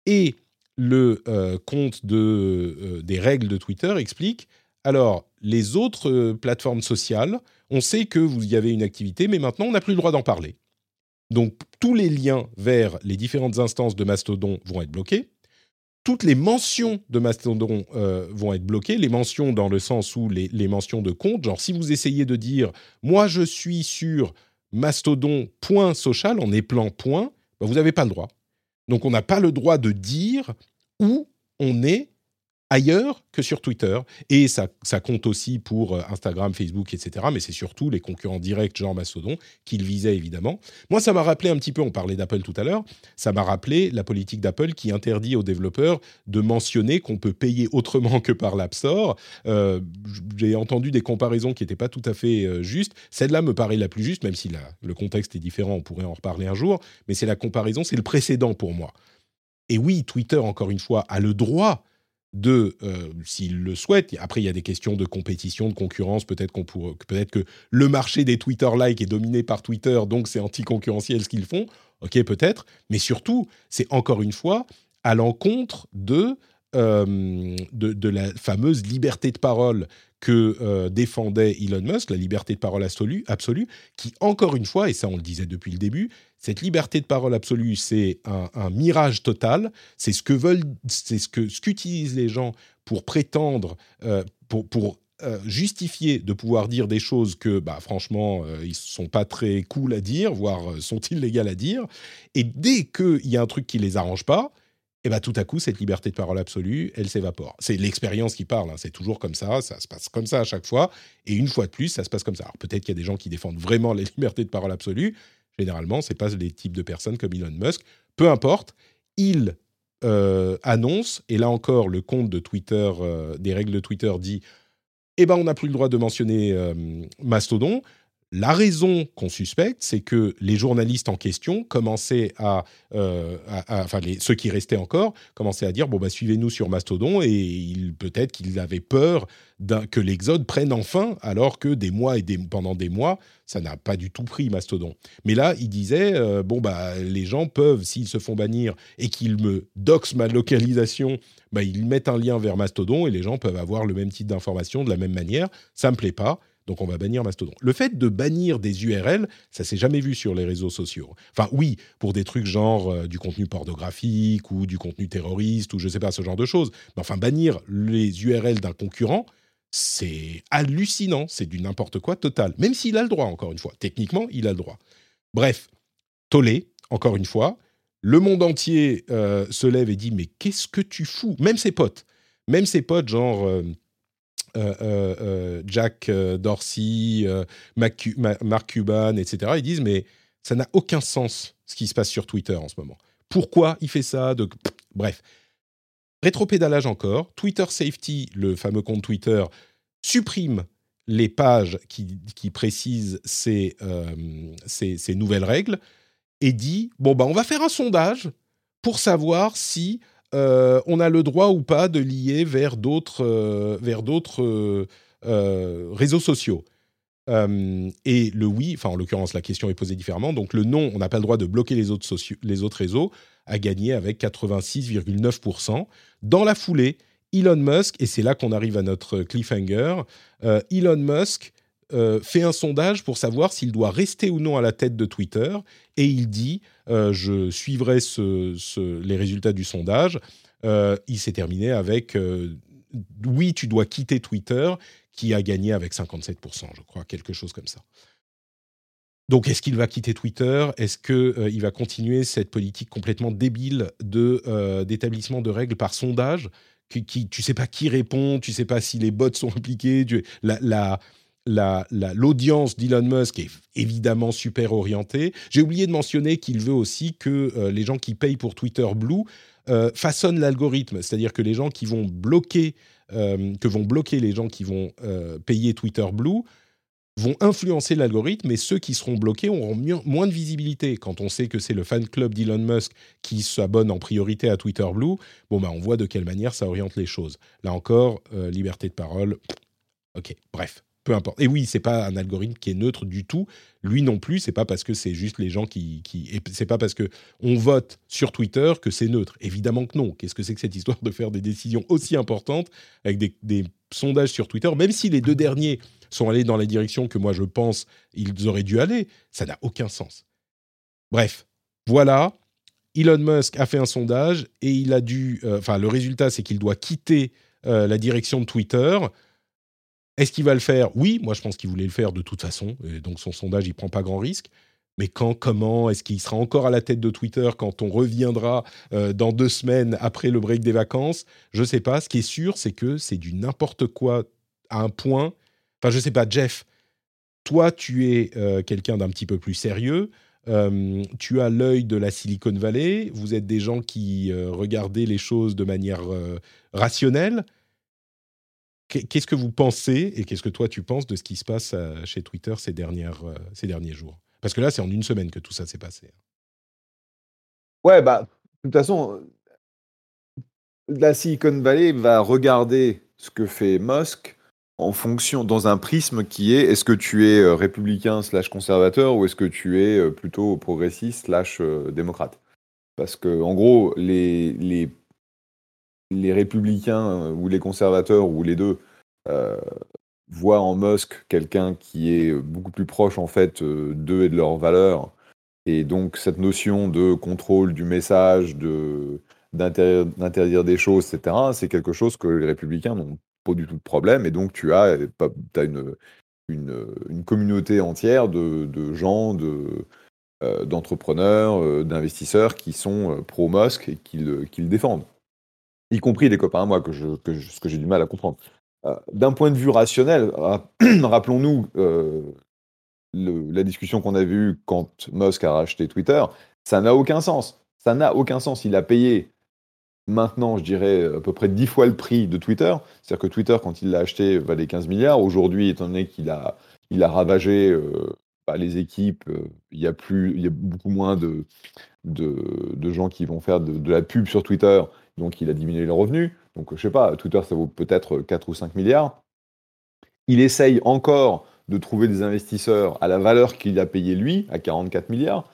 Speaker 1: Et le euh, compte de, euh, des règles de Twitter explique alors, les autres euh, plateformes sociales, on sait que vous y avez une activité, mais maintenant, on n'a plus le droit d'en parler. Donc, tous les liens vers les différentes instances de Mastodon vont être bloqués toutes les mentions de Mastodon euh, vont être bloquées. Les mentions dans le sens où les, mentions de compte, genre si vous essayez de dire moi je suis sur mastodon.social en éplant point, bah, vous n'avez pas le droit. Donc on n'a pas le droit de dire où on est ailleurs que sur Twitter. Et ça, compte aussi pour euh, Instagram, Facebook, etc. Mais c'est surtout les concurrents directs, genre Mastodon, qu'il visait évidemment. Moi, ça m'a rappelé un petit peu, on parlait d'Apple tout à l'heure, ça m'a rappelé la politique d'Apple qui interdit aux développeurs de mentionner qu'on peut payer autrement que par l'App Store. Euh, j'ai entendu des comparaisons qui n'étaient pas tout à fait euh, justes. Celle-là me paraît la plus juste, même si le contexte est différent, on pourrait en reparler un jour. Mais c'est la comparaison, c'est le précédent pour moi. Et oui, Twitter, encore une fois, a le droit de, euh, s'ils le souhaitent, après il y a des questions de compétition, de concurrence, peut-être qu'on peut-être que le marché des Twitter-like est dominé par Twitter, donc c'est anticoncurrentiel ce qu'ils font, ok peut-être, mais surtout c'est encore une fois à l'encontre de, euh, de, la fameuse liberté de parole que euh, défendait Elon Musk, la liberté de parole absolue, absolue, qui encore une fois, et ça on le disait depuis le début, cette liberté de parole absolue, c'est un, mirage total. C'est ce que veulent, c'est ce que ce qu'utilisent les gens pour prétendre, euh, pour, pour euh, justifier de pouvoir dire des choses que, bah, franchement, ils sont pas très cool à dire, voire sont illégales à dire. Et dès qu'il y a un truc qui les arrange pas, et bah, tout à coup, cette liberté de parole absolue, elle s'évapore. C'est l'expérience qui parle, hein. c'est toujours comme ça, ça se passe comme ça à chaque fois, et une fois de plus, ça se passe comme ça. Alors peut-être qu'il y a des gens qui défendent vraiment la liberté de parole absolue, Généralement, ce n'est pas des types de personnes comme Elon Musk. Peu importe, il euh, annonce, et là encore, le compte de Twitter, euh, des règles de Twitter dit Eh ben, on n'a plus le droit de mentionner euh, Mastodon. La raison qu'on suspecte, c'est que les journalistes en question commençaient à, euh, enfin ceux qui restaient encore, commençaient à dire bon bah suivez-nous sur Mastodon et peut-être qu'ils avaient peur que l'exode prenne enfin, alors que des mois et pendant des mois, ça n'a pas du tout pris Mastodon. Mais là, il disait euh, bon bah les gens peuvent s'ils se font bannir et qu'ils me doxent ma localisation, bah ils mettent un lien vers Mastodon et les gens peuvent avoir le même type d'information de la même manière. Ça me plaît pas donc on va bannir Mastodon. Le fait de bannir des URL, ça s'est jamais vu sur les réseaux sociaux. Enfin oui, pour des trucs genre euh, du contenu pornographique ou du contenu terroriste ou je sais pas ce genre de choses. Mais enfin bannir les URL d'un concurrent, c'est hallucinant, c'est du n'importe quoi total. Même s'il a le droit, encore une fois. Techniquement, il a le droit. Bref, tollé, encore une fois. Le monde entier se lève et dit mais qu'est-ce que tu fous? Même ses potes, même ses potes genre Jack Dorsey, Mark Cuban, etc. Ils disent mais ça n'a aucun sens ce qui se passe sur Twitter en ce moment. Pourquoi il fait ça de... Bref. Rétropédalage encore. Twitter Safety, le fameux compte Twitter, supprime les pages qui, précisent euh, ces, nouvelles règles et dit bon bah on va faire un sondage pour savoir si euh, on a le droit ou pas de lier vers d'autres euh, vers d'autres réseaux sociaux. et le oui, enfin en l'occurrence la question est posée différemment, donc le non, on n'a pas le droit de bloquer les autres, les autres réseaux, a gagné avec 86,9%. Dans la foulée, Elon Musk, et c'est là qu'on arrive à notre cliffhanger, euh, Elon Musk euh, fait un sondage pour savoir s'il doit rester ou non à la tête de Twitter, et il dit, euh, je suivrai les résultats du sondage. il s'est terminé avec, oui, tu dois quitter Twitter, qui a gagné avec 57%, je crois, quelque chose comme ça. Donc, est-ce qu'il va quitter Twitter? Est-ce qu'il va continuer cette politique complètement débile de d'établissement de règles par sondage? Qui, qui, tu sais pas qui répond, tu sais pas si les bots sont impliqués. la, l'audience d'Elon Musk est évidemment super orientée. J'ai oublié de mentionner qu'il veut aussi que euh, les gens qui payent pour Twitter Blue euh, façonnent l'algorithme, c'est-à-dire que les gens qui vont bloquer, euh, que vont bloquer les gens qui vont payer Twitter Blue vont influencer l'algorithme et ceux qui seront bloqués auront moins de visibilité. Quand on sait que c'est le fan club d'Elon Musk qui s'abonne en priorité à Twitter Blue, bon bah on voit de quelle manière ça oriente les choses. Là encore, liberté de parole. Ok, bref, Et oui, c'est pas un algorithme qui est neutre du tout. Lui non plus, c'est pas parce que c'est juste les gens qui, qui c'est pas parce que on vote sur Twitter que c'est neutre. Évidemment que non. Qu'est-ce que c'est que cette histoire de faire des décisions aussi importantes avec des, des sondages sur Twitter, même si les deux derniers sont allés dans la direction que moi je pense ils auraient dû aller, ça n'a aucun sens. Bref, voilà. Elon Musk a fait un sondage et il a dû. Euh, enfin, le résultat, c'est qu'il doit quitter euh, la direction de Twitter. Est-ce qu'il va le faire? Oui, moi je pense qu'il voulait le faire de toute façon. Et donc son sondage, il prend pas grand risque. Mais quand, comment? Est-ce qu'il sera encore à la tête de Twitter quand on reviendra euh, dans deux semaines après le break des vacances? Je ne sais pas. Ce qui est sûr, c'est que c'est du n'importe quoi à un point Enfin, je sais pas, Jeff, toi, tu es euh, quelqu'un d'un petit peu plus sérieux. Euh, tu as l'œil de la Silicon Valley. Vous êtes des gens qui regardez les choses de manière rationnelle. Qu'est-ce que vous pensez et qu'est-ce que toi tu penses de ce qui se passe chez Twitter ces, ces derniers jours? Parce que là, c'est en une semaine que tout ça s'est passé.
Speaker 3: Ouais, bah, de toute façon, la Silicon Valley va regarder ce que fait Musk en fonction, dans un prisme qui est est-ce que tu es euh, républicain slash conservateur ou est-ce que tu es euh, plutôt progressiste slash euh, démocrate? Parce que, en gros, les, les, les républicains ou les conservateurs ou les deux voient en Musk quelqu'un qui est beaucoup plus proche en fait d'eux et de leurs valeurs. Et donc, cette notion de contrôle du message, de d'interdire des choses, etc., c'est quelque chose que les républicains n'ont du tout de problème. Et donc, tu as, as une, une, communauté entière de, gens, de, euh, d'entrepreneurs, euh, d'investisseurs qui sont euh, pro-Musk et qui le, qui le, défendent. Y compris des copains à moi, que, je, que ce que j'ai du mal à comprendre. D'un point de vue rationnel, rappelons-nous la discussion qu'on a vue quand Musk a racheté Twitter, ça n'a aucun sens. Ça n'a aucun sens. Il a payé maintenant, je dirais, à peu près 10 fois le prix de Twitter. C'est-à-dire que Twitter, quand il l'a acheté, valait 15 milliards. Aujourd'hui, étant donné qu'il a, il a ravagé euh, bah, les équipes, euh, il, y a plus, y a beaucoup moins de, de, gens qui vont faire de, la pub sur Twitter. Donc, il a diminué les revenus. Donc, je sais pas, Twitter, ça vaut peut-être 4 ou 5 milliards. Il essaye encore de trouver des investisseurs à la valeur qu'il a payé lui, à 44 milliards,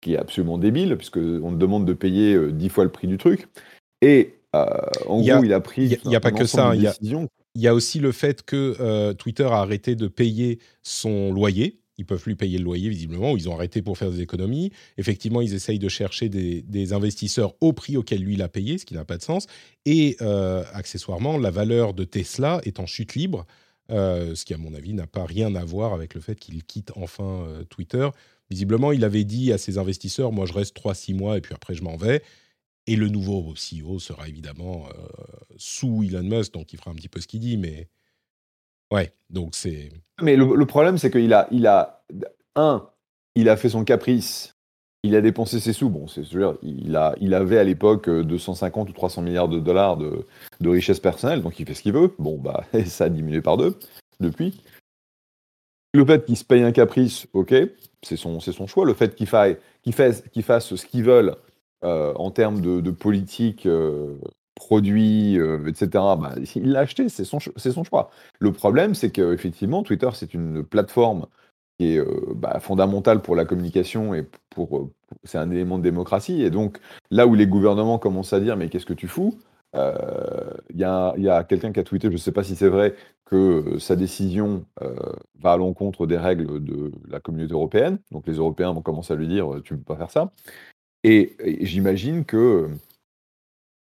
Speaker 3: qui est absolument débile, puisqu'on demande de payer 10 euh, fois le prix du truc. Et euh, en gros, il a pris.
Speaker 1: Il n'y a, pas que ça. Il y, a, aussi le fait que euh, Twitter a arrêté de payer son loyer. Ils peuvent plus payer le loyer visiblement, ou ils ont arrêté pour faire des économies. Effectivement, ils essayent de chercher des, investisseurs au prix auquel lui l'a payé, ce qui n'a pas de sens. Et euh, accessoirement, la valeur de Tesla est en chute libre, ce qui à mon avis n'a pas rien à voir avec le fait qu'il quitte enfin Twitter Visiblement, il avait dit à ses investisseurs, moi je reste 3-6 mois et puis après je m'en vais. Et le nouveau CEO sera évidemment euh, sous Elon Musk, donc il fera un petit peu ce qu'il dit, mais ouais, donc c'est.
Speaker 3: Mais le, problème, c'est qu'il a, il a, un, il a fait son caprice, il a dépensé ses sous. Bon, c'est il a, il avait à l'époque 250 ou 300 milliards de dollars de, de richesse personnelle, donc il fait ce qu'il veut. Bon, bah, ça a diminué par deux depuis. Le fait qu'il se paye un caprice, ok, c'est son, son choix. Le fait qu'il fasse, qu'il fasse ce qu'ils veulent euh, en termes de, politique, euh, produits, euh, etc., bah, il l'a acheté, c'est son, choix. Le problème, c'est qu'effectivement, Twitter, c'est une plateforme qui est bah, fondamentale pour la communication et pour, c'est un élément de démocratie. Et donc, là où les gouvernements commencent à dire, mais qu'est-ce que tu fous? Il y a, quelqu'un qui a tweeté, je ne sais pas si c'est vrai, que sa décision va à l'encontre des règles de la communauté européenne. Donc les Européens vont commencer à lui dire, tu ne peux pas faire ça. Et, j'imagine que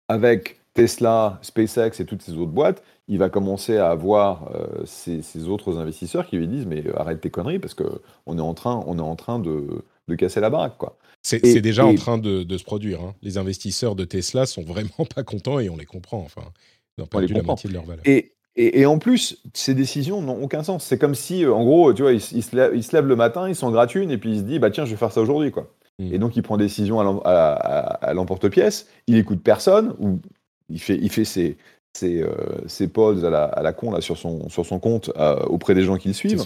Speaker 3: avec Tesla, SpaceX et toutes ces autres boîtes, il va commencer à avoir ces, autres investisseurs qui lui disent mais arrête tes conneries parce qu'on est en train, on est en train de, de casser la baraque quoi.
Speaker 1: C'est déjà en train de, se produire. Hein. Les investisseurs de Tesla sont vraiment pas contents et on les comprend. Enfin, ils n'ont pas la moitié de leur valeur.
Speaker 3: Et, et, en plus, ces décisions n'ont aucun sens. C'est comme si, en gros, tu vois, il, se lève, le matin, il s'en gratuit et puis il se dit, bah tiens, je vais faire ça aujourd'hui, quoi. Mm. Et donc, il prend décision à l'emporte-pièce, il écoute personne, ou il fait, il fait ses, ses, euh, pauses à la, à la, con là, sur, son, sur son compte euh, auprès des gens qui le suivent.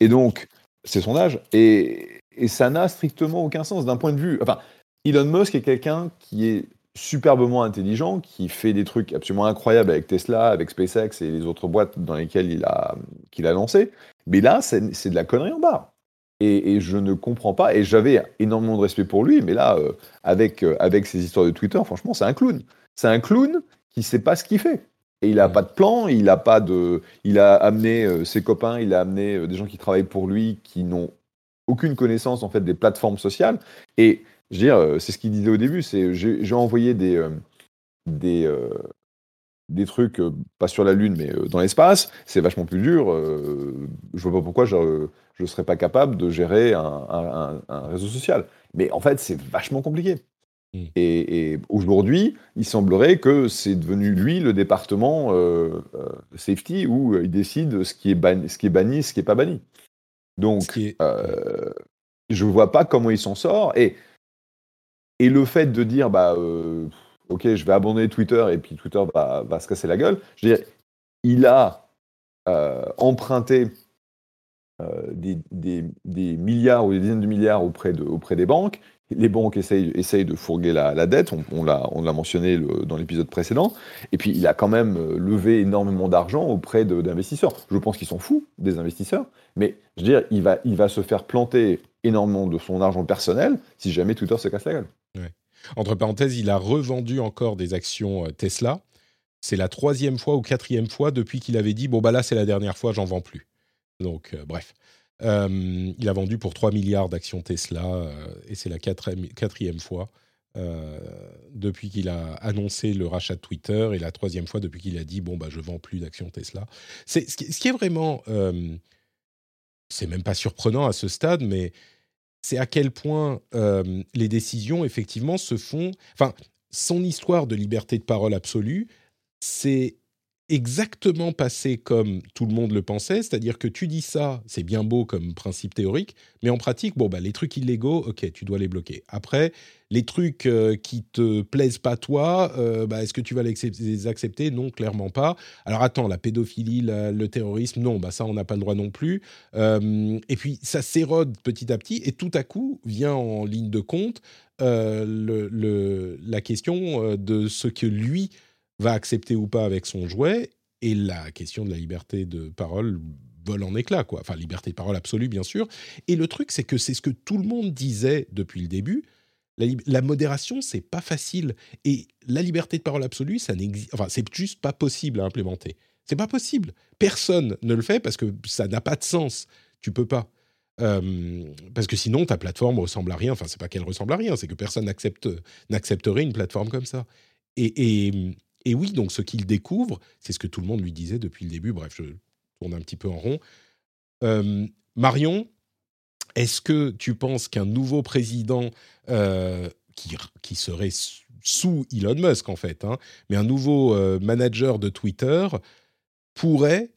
Speaker 3: Et donc, c'est son âge. Et, et ça n'a strictement aucun sens d'un point de vue. Enfin, Elon Musk est quelqu'un qui est superbement intelligent, qui fait des trucs absolument incroyables avec Tesla, avec SpaceX et les autres boîtes dans lesquelles il a, qu'il a lancé. Mais là, c'est de la connerie en bas. Et, je ne comprends pas. Et j'avais énormément de respect pour lui, mais là, euh, avec, euh, avec ces histoires de Twitter, franchement, c'est un clown. C'est un clown qui sait pas ce qu'il fait. Et il n'a pas de plan, il a pas de, il a amené euh, ses copains, il a amené des gens qui travaillent pour lui, qui n'ont aucune connaissance en fait des plateformes sociales. Et je veux dire, c'est ce qu'il disait au début, c'est j'ai envoyé des, des, des trucs, pas sur la Lune, mais dans l'espace, c'est vachement plus dur. je vois pas pourquoi je ne serais pas capable de gérer un, réseau social. Mais en fait, c'est vachement compliqué. Mmh. Et, aujourd'hui, il semblerait que c'est devenu lui le département safety où il décide ce qui est banni, ce qui est banni, ce qui est pas banni. Donc, je vois pas comment il s'en sort. Et, et le fait de dire, bah ok, je vais abandonner Twitter et puis Twitter va, va se casser la gueule. Je veux dire, il a euh, emprunté euh, des, des, des, milliards ou des dizaines de milliards auprès, de, auprès des banques. Les banques essayent, de fourguer la, dette, on, l'a mentionné dans l'épisode précédent. Et puis, il a quand même euh, levé énormément d'argent auprès d'investisseurs. Je pense qu'ils s'en foutent des investisseurs, mais je veux dire, il va, se faire planter énormément de son argent personnel si jamais Twitter se casse la gueule.
Speaker 1: Entre parenthèses, il a revendu encore des actions euh, Tesla. C'est la troisième fois ou quatrième fois depuis qu'il avait dit bon bah là c'est la dernière fois, j'en vends plus. Donc euh, bref, euh, il a vendu pour 3 milliards d'actions Tesla et c'est la quatrième, fois depuis qu'il a annoncé le rachat de Twitter et la troisième fois depuis qu'il a dit bon bah je vends plus d'actions Tesla. C'est ce qui, est vraiment c'est même pas surprenant à ce stade, mais c'est à quel point euh, les décisions, effectivement, se font. Enfin, son histoire de liberté de parole absolue, c'est exactement passé comme tout le monde le pensait, c'est-à-dire que tu dis ça, c'est bien beau comme principe théorique, mais en pratique, bon, bah, les trucs illégaux, ok, tu dois les bloquer. Après, les trucs euh, qui te plaisent pas toi, euh, bah, est-ce que tu vas les accepter, Non, clairement pas. Alors attends, la pédophilie, le terrorisme, non, bah ça on n'a pas le droit non plus. Euh, et puis ça s'érode petit à petit, et tout à coup vient en ligne de compte le, la question de ce que lui va accepter ou pas avec son jouet, et la question de la liberté de parole vole en éclats, quoi. Enfin, liberté de parole absolue, bien sûr. Et le truc, c'est que c'est ce que tout le monde disait depuis le début. La, modération, c'est pas facile. Et la liberté de parole absolue, ça n'existe. Enfin, c'est juste pas possible à implémenter. C'est pas possible. Personne ne le fait parce que ça n'a pas de sens. Tu peux pas. Parce que sinon, ta plateforme ressemble à rien. Enfin, c'est pas qu'elle ressemble à rien, c'est que personne n'accepterait une plateforme comme ça. Et, et oui, donc ce qu'il découvre, c'est ce que tout le monde lui disait depuis le début. Bref, je tourne un petit peu en rond. Euh, Marion, est-ce que tu penses qu'un nouveau président qui, qui serait sous Elon Musk en fait, hein, mais un nouveau manager de Twitter pourrait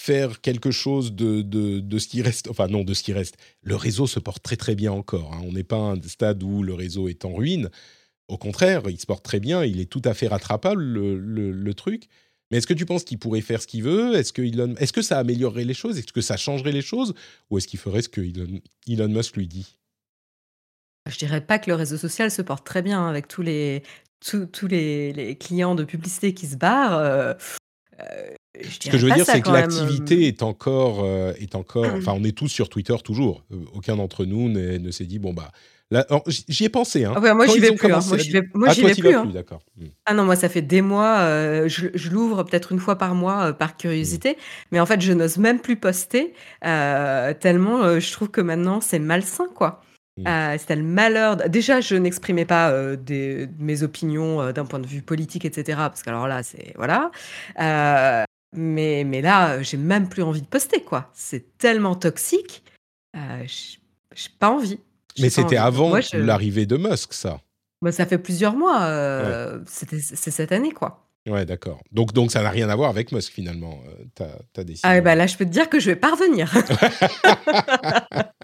Speaker 1: faire quelque chose de, de, ce qui reste, enfin non, de ce qui reste. Le réseau se porte très très bien encore. Hein. On n'est pas à un stade où le réseau est en ruine. Au contraire, il se porte très bien, il est tout à fait rattrapable, le, le, truc. Mais est-ce que tu penses qu'il pourrait faire ce qu'il veut? Est-ce que, est que ça améliorerait les choses? Est-ce que ça changerait les choses? Ou est-ce qu'il ferait ce que Elon, Musk lui dit?
Speaker 2: Je dirais pas que le réseau social se porte très bien avec tous les, tous, les, les, clients de publicité qui se barrent. Euh,
Speaker 1: euh, ce que je veux dire, c'est que l'activité est encore, euh, est encore. Enfin, on est tous sur Twitter toujours. Euh, aucun d'entre nous ne s'est dit bon bah. J'y ai pensé. Hein.
Speaker 2: Ah moi, j'y vais plus. Hein. Moi, j'y vais, moi, ah, vais plus. Hein. D'accord. Hmm. Ah non, moi, ça fait des mois. je, l'ouvre peut-être une fois par mois par curiosité, hmm. mais en fait, je n'ose même plus poster tellement je trouve que maintenant c'est malsain, quoi. Hmm. c'était le malheur. Déjà, je n'exprimais pas des, mes opinions d'un point de vue politique, etc. Parce que alors là, c'est voilà. Mais, mais là, j'ai même plus envie de poster, quoi. C'est tellement toxique. Euh, j'ai pas envie.
Speaker 1: Mais c'était avant l'arrivée de Musk, ça.
Speaker 2: Bah, ça fait plusieurs mois. Euh, C'est cette année, quoi.
Speaker 1: Ouais, d'accord. Donc, donc ça n'a rien à voir avec Musk, finalement, euh, ta, décision.
Speaker 2: Ah, bah là, je peux te dire que je vais pas revenir.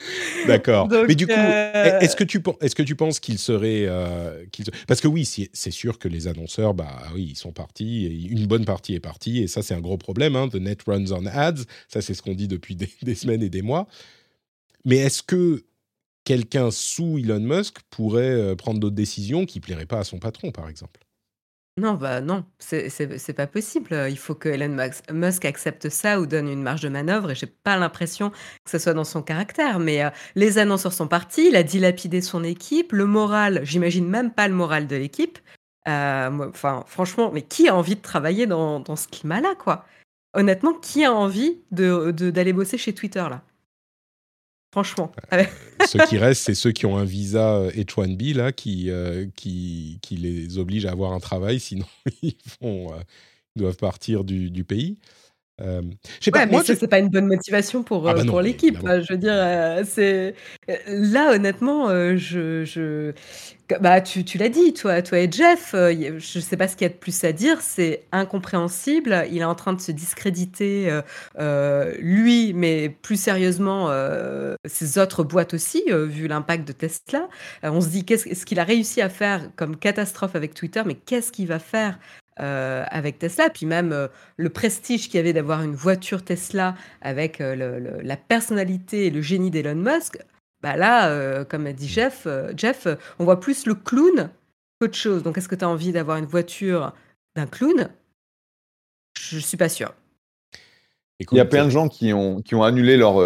Speaker 1: D'accord. Mais du coup, euh, est-ce que tu est-ce que tu penses qu'il serait euh, parce que oui, c'est sûr que les annonceurs, bah oui, ils sont partis. Et une bonne partie est partie, et ça c'est un gros problème. Hein, the net runs on ads. Ça c'est ce qu'on dit depuis des, semaines et des mois. Mais est-ce que quelqu'un sous Elon Musk pourrait euh, prendre d'autres décisions qui plairaient pas à son patron, par exemple
Speaker 2: non, bah non, c'est pas possible. Il faut que Elon Musk accepte ça ou donne une marge de manœuvre et j'ai pas l'impression que ce soit dans son caractère. Mais euh, les annonceurs sont partis, il a dilapidé son équipe, le moral, j'imagine même pas le moral de l'équipe. Euh, franchement, mais qui a envie de travailler dans, ce climat-là, quoi? Honnêtement, qui a envie d'aller de, bosser chez Twitter, là? Franchement.
Speaker 1: Euh, ceux qui restent, c'est ceux qui ont un visa H1B là, qui, euh, qui, qui, les oblige à avoir un travail, sinon ils, font, euh, doivent partir du, du pays.
Speaker 2: Euh, pas, mais ça, c'est pas une bonne motivation pour, ah bah pour l'équipe. Je veux dire, c'est là honnêtement, je, je, bah tu, tu l'as dit, toi, toi et Jeff. je sais pas ce qu'il y a de plus à dire. C'est incompréhensible. Il est en train de se discréditer lui, mais plus sérieusement ses autres boîtes aussi, vu l'impact de Tesla. on se dit qu'est-ce qu'il a réussi à faire comme catastrophe avec Twitter, mais qu'est-ce qu'il va faire euh, avec Tesla, puis même euh, le prestige qu'il y avait d'avoir une voiture Tesla avec euh, la personnalité et le génie d'Elon Musk, bah là, comme a dit Jeff, Jeff, on voit plus le clown qu'autre chose. Donc, est-ce que tu as envie d'avoir une voiture d'un clown? Je ne suis pas sûr.
Speaker 3: Il y a plein de gens qui ont, qui ont annulé leur,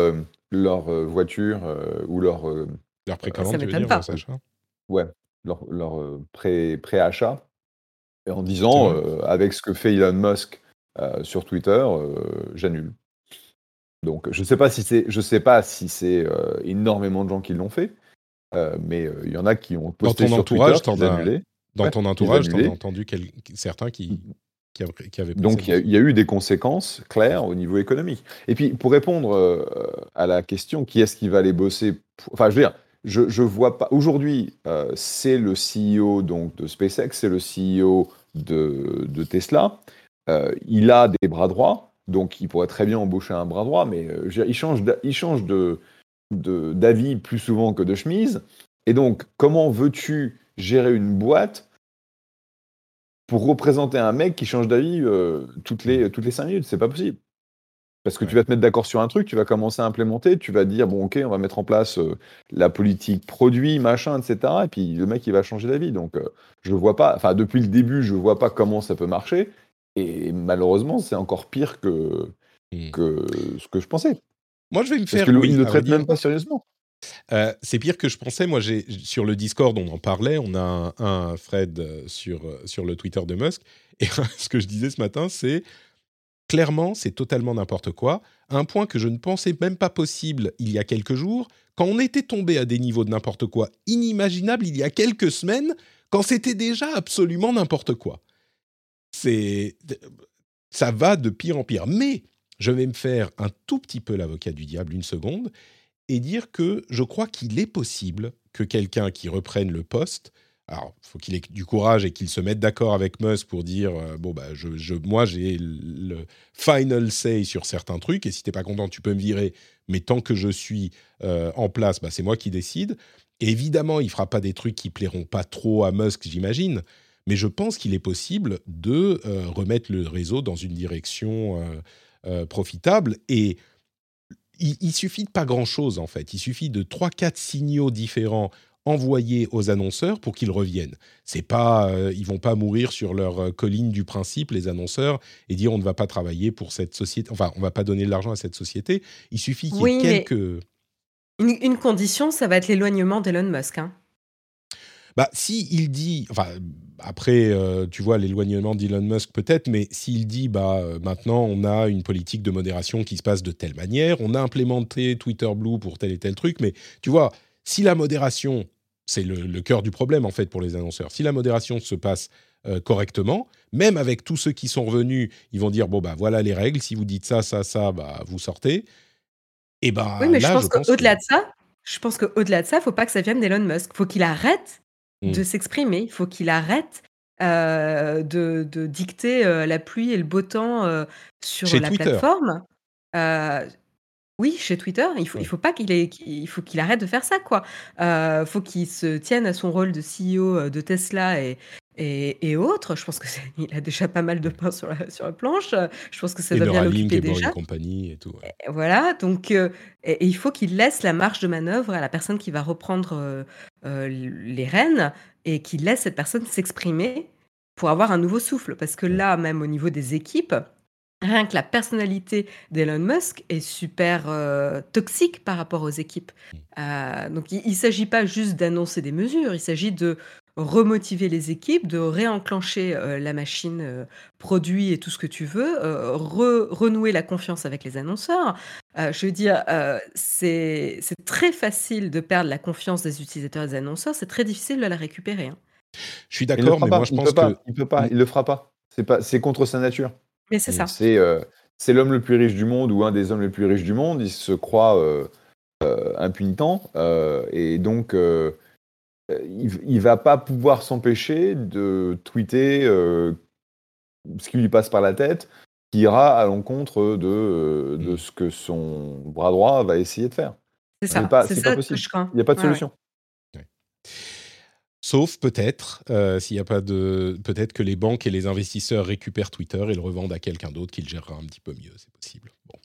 Speaker 3: leur voiture ou leur.
Speaker 1: leur précommande, tu veux dire,
Speaker 3: Ouais, leur, leur pré-achat en disant, euh, avec ce que fait Elon Musk euh, sur Twitter, euh, j'annule. Donc je ne sais pas si c'est, je sais pas si c'est énormément de gens qui l'ont fait, mais il y en a qui ont posté sur Twitter
Speaker 1: annulé. Dans ton entourage, tu as entendu certains qui, qui, avaient
Speaker 3: Donc il y, a eu des conséquences claires au niveau économique. Et puis pour répondre à la question, qui est-ce qui va aller bosser Enfin, je veux dire, je, vois pas. Aujourd'hui, euh, c'est le CEO donc, de SpaceX, c'est le CEO de, Tesla. Euh, il a des bras droits, donc il pourrait très bien embaucher un bras droit, mais euh, il change, il change de, d'avis plus souvent que de chemise. Et donc, comment veux-tu gérer une boîte pour représenter un mec qui change d'avis toutes, les, toutes les cinq minutes? C'est pas possible. Parce que tu vas te mettre d'accord sur un truc, tu vas commencer à implémenter, tu vas dire, bon, ok, on va mettre en place euh, la politique produit, machin, etc. Et puis le mec, il va changer d'avis. Donc, euh, je vois pas, enfin, depuis le début, je vois pas comment ça peut marcher. Et malheureusement, c'est encore pire que, mmh. que ce que je pensais.
Speaker 1: Moi, je vais me faire.
Speaker 3: Parce qu'il ne traite même pas sérieusement.
Speaker 1: Euh, c'est pire que je pensais. Moi, j'ai sur le Discord, on en parlait. On a un, un Fred sur, sur le Twitter de Musk. Et ce que je disais ce matin, c'est clairement, c'est totalement n'importe quoi. Un point que je ne pensais même pas possible il y a quelques jours, quand on était tombé à des niveaux de n'importe quoi inimaginables il y a quelques semaines, quand c'était déjà absolument n'importe quoi. C'est ça va de pire en pire. Mais je vais me faire un tout petit peu l'avocat du diable une seconde et dire que je crois qu'il est possible que quelqu'un qui reprenne le poste alors, il faut qu'il ait du courage et qu'il se mette d'accord avec Musk pour dire euh, bon bah je, moi j'ai le final say sur certains trucs et si t'es pas content tu peux me virer mais tant que je suis euh, en place bah, c'est moi qui décide. Évidemment il fera pas des trucs qui plairont pas trop à Musk j'imagine mais je pense qu'il est possible de euh, remettre le réseau dans une direction profitable. Et il, il, suffit de pas grand chose en fait. Il suffit de trois quatre signaux différents envoyer aux annonceurs pour qu'ils reviennent. C'est pas, euh, ils vont pas mourir sur leur euh, colline du principe les annonceurs et dire on ne va pas travailler pour cette société, enfin on va pas donner de l'argent à cette société. Il suffit qu'il y ait quelques.
Speaker 2: Une, condition, ça va être l'éloignement d'Elon Musk. Hein.
Speaker 1: Bah, si il dit, enfin, après, euh, tu vois, l'éloignement d'Elon Musk peut-être, mais s'il dit, bah, maintenant, on a une politique de modération qui se passe de telle manière, on a implémenté Twitter Blue pour tel et tel truc, mais tu vois, si la modération, c'est le, cœur du problème en fait pour les annonceurs, si la modération se passe euh, correctement, même avec tous ceux qui sont revenus, ils vont dire bon bah voilà les règles, si vous dites ça, ça, ça, bah vous sortez. Et bah
Speaker 2: oui, mais je pense qu'au-delà de ça, je pense qu'au-delà de ça, faut pas que ça vienne d'Elon Musk. Faut qu'il arrête de mmh. s'exprimer. Il faut qu'il arrête euh, de, dicter euh, la pluie et le beau temps sur la plateforme. Oui, chez Twitter, il faut, il faut pas qu'il il faut qu'il arrête de faire ça, quoi. Euh, faut qu'il se tienne à son rôle de CEO euh, de Tesla et, et, autres. Je pense que il a déjà pas mal de pain sur la, sur la planche. Je pense que ça doit bien l'occuper déjà.
Speaker 1: compagnie et tout.
Speaker 2: voilà, donc euh, et, il faut qu'il laisse la marge de manœuvre à la personne qui va reprendre les rênes et qu'il laisse cette personne s'exprimer pour avoir un nouveau souffle. Parce que là, même au niveau des équipes, Rien que la personnalité d'Elon Musk est super euh, toxique par rapport aux équipes. Euh, donc il ne s'agit pas juste d'annoncer des mesures, il s'agit de remotiver les équipes, de réenclencher euh, la machine produit et tout ce que tu veux, renouer la confiance avec les annonceurs. je veux dire, c'est très facile de perdre la confiance des utilisateurs et des annonceurs, c'est très difficile de la récupérer. Hein.
Speaker 1: Je suis d'accord, mais moi je pense
Speaker 3: que... Il peut pas, il le fera pas. C'est contre sa nature.
Speaker 2: Mais c'est ça.
Speaker 3: Euh, c'est l'homme le plus riche du monde ou un des hommes les plus riches du monde. Il se croit euh, euh, impunitant. et donc, il ne va pas pouvoir s'empêcher de tweeter ce qui lui passe par la tête, qui ira à l'encontre de, de mm. ce que son bras droit va essayer de faire.
Speaker 2: C'est ça. C'est pas, pas, possible.
Speaker 3: Il n'y a pas de solution.
Speaker 1: Sauf peut-être, euh, s'il y a pas de, peut-être que les banques et les investisseurs récupèrent Twitter et le revendent à quelqu'un d'autre qui le gérera un petit peu mieux, c'est possible. Bon,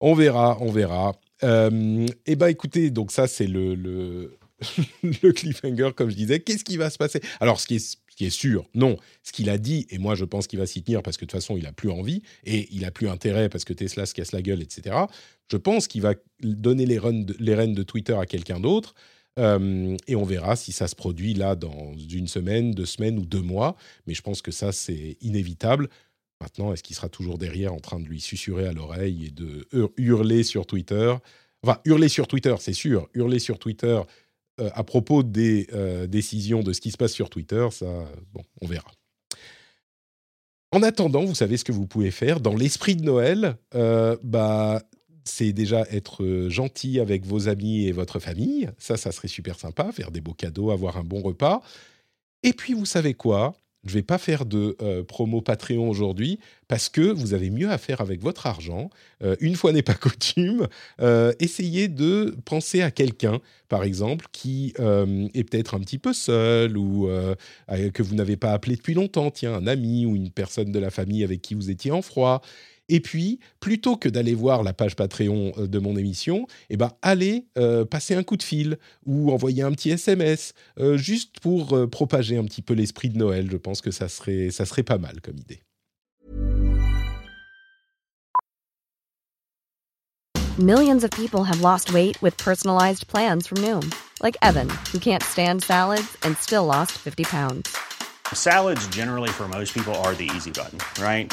Speaker 1: on verra, on verra. Euh, eh ben, écoutez, donc ça c'est le, le, cliffhanger, comme je disais. Qu'est-ce qui va se passer? Alors, ce qui est ce qui est sûr, non. Ce qu'il a dit, et moi je pense qu'il va s'y tenir parce que de toute façon il a plus envie et il a plus intérêt parce que Tesla se casse la gueule, etc. Je pense qu'il va donner les, les rênes de Twitter à quelqu'un d'autre. Euh, et on verra si ça se produit là dans une semaine, deux semaines ou deux mois. Mais je pense que ça, c'est inévitable. Maintenant, est-ce qu'il sera toujours derrière en train de lui susurrer à l'oreille et de hurler sur Twitter? Enfin, hurler sur Twitter, c'est sûr. Hurler sur Twitter euh, à propos des euh, décisions de ce qui se passe sur Twitter, ça, bon, on verra. En attendant, vous savez ce que vous pouvez faire. Dans l'esprit de Noël, bah, c'est déjà être euh, gentil avec vos amis et votre famille. Ça, ça serait super sympa, faire des beaux cadeaux, avoir un bon repas. Et puis, vous savez quoi? Je vais pas faire de euh, promo Patreon aujourd'hui parce que vous avez mieux à faire avec votre argent. Euh, une fois n'est pas coutume. essayez de penser à quelqu'un, par exemple, qui est peut-être un petit peu seul ou que vous n'avez pas appelé depuis longtemps. Tiens, un ami ou une personne de la famille avec qui vous étiez en froid et puis, plutôt que d'aller voir la page Patreon euh, de mon émission, eh ben, allez euh, passer un coup de fil ou envoyer un petit SMS, euh, juste pour propager un petit peu l'esprit de Noël. Je pense que ça serait, ça serait pas mal comme idée.
Speaker 4: Millions of people have lost weight with personalized plans from Noom, like Evan, who can't stand salads and still lost 50 pounds.
Speaker 5: Salads generally for most people are the easy button, right?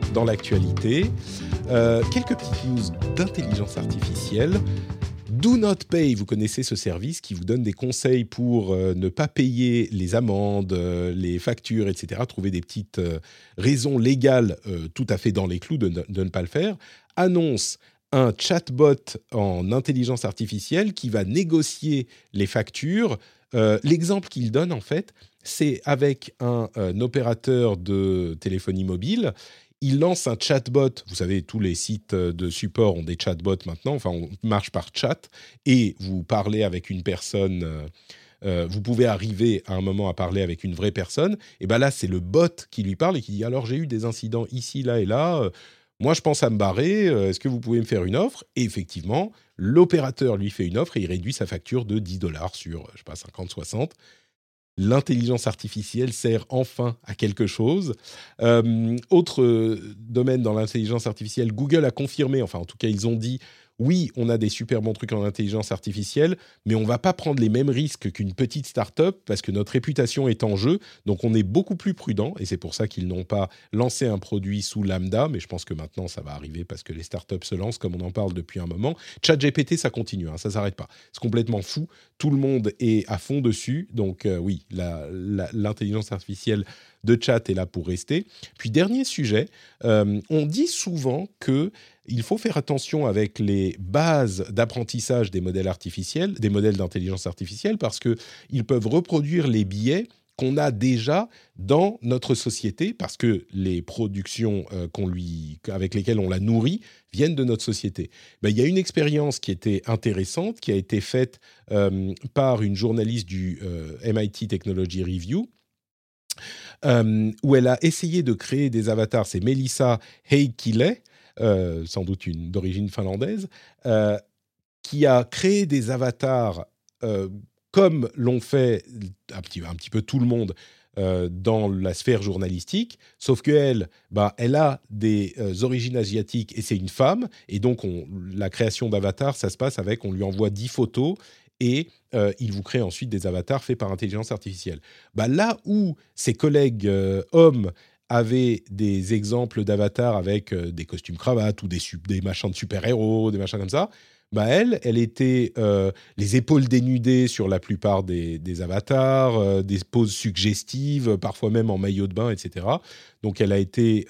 Speaker 1: dans l'actualité. Euh, quelques petites news d'intelligence artificielle. Do Not Pay, vous connaissez ce service qui vous donne des conseils pour euh, ne pas payer les amendes, euh, les factures, etc. Trouver des petites raisons légales tout à fait dans les clous de, ne- pas le faire. Annonce un chatbot en intelligence artificielle qui va négocier les factures. L'exemple qu'il donne, en fait, c'est avec un opérateur de téléphonie mobile il lance un chatbot. Vous savez, tous les sites de support ont des chatbots maintenant. Enfin, on marche par chat et vous parlez avec une personne. euh, euh, vous pouvez arriver à un moment à parler avec une vraie personne. Et ben là, c'est le bot qui lui parle et qui dit alors j'ai eu des incidents ici, là et là. euh, moi, je pense à me barrer. euh, Est-ce que vous pouvez me faire une offre? Et effectivement, l'opérateur lui fait une offre et il réduit sa facture de 10 dollars sur, je sais pas, 50, 60 l'intelligence artificielle sert enfin à quelque chose. Euh, autre euh, domaine dans l'intelligence artificielle, Google a confirmé, enfin en tout cas ils ont dit, oui, on a des super bons trucs en intelligence artificielle, mais on va pas prendre les mêmes risques qu'une petite start-up parce que notre réputation est en jeu. Donc on est beaucoup plus prudent et c'est pour ça qu'ils n'ont pas lancé un produit sous lambda, mais je pense que maintenant ça va arriver parce que les start-up se lancent comme on en parle depuis un moment. ChatGPT, ça continue, hein, ça s'arrête pas. C'est complètement fou. Tout le monde est à fond dessus. Donc euh, oui, l'intelligence artificielle de chat est là pour rester. Puis dernier sujet, euh, on dit souvent que il faut faire attention avec les bases d'apprentissage des modèles artificiels, des modèles d'intelligence artificielle, parce que ils peuvent reproduire les biais qu'on a déjà dans notre société, parce que les productions euh, qu'on lui, avec lesquelles on la nourrit viennent de notre société. Ben, il y a une expérience qui était intéressante, qui a été faite euh, par une journaliste du MIT Technology Review, euh, où elle a essayé de créer des avatars. C'est Melissa Heikkilä, euh, sans doute d'origine finlandaise, euh, qui a créé des avatars euh, comme l'ont fait un petit, peu tout le monde dans la sphère journalistique, sauf qu'elle, bah, elle a des origines asiatiques et c'est une femme, et donc on, la création d'avatars, ça se passe avec, on lui envoie 10 photos et euh, il vous crée ensuite des avatars faits par intelligence artificielle. Bah, là où ses collègues euh, hommes avaient des exemples d'avatars avec euh, des costumes cravates ou des, machins de super-héros, des machins comme ça, bah elle, elle était les épaules dénudées sur la plupart des, avatars, des poses suggestives, parfois même en maillot de bain, etc. Donc elle a été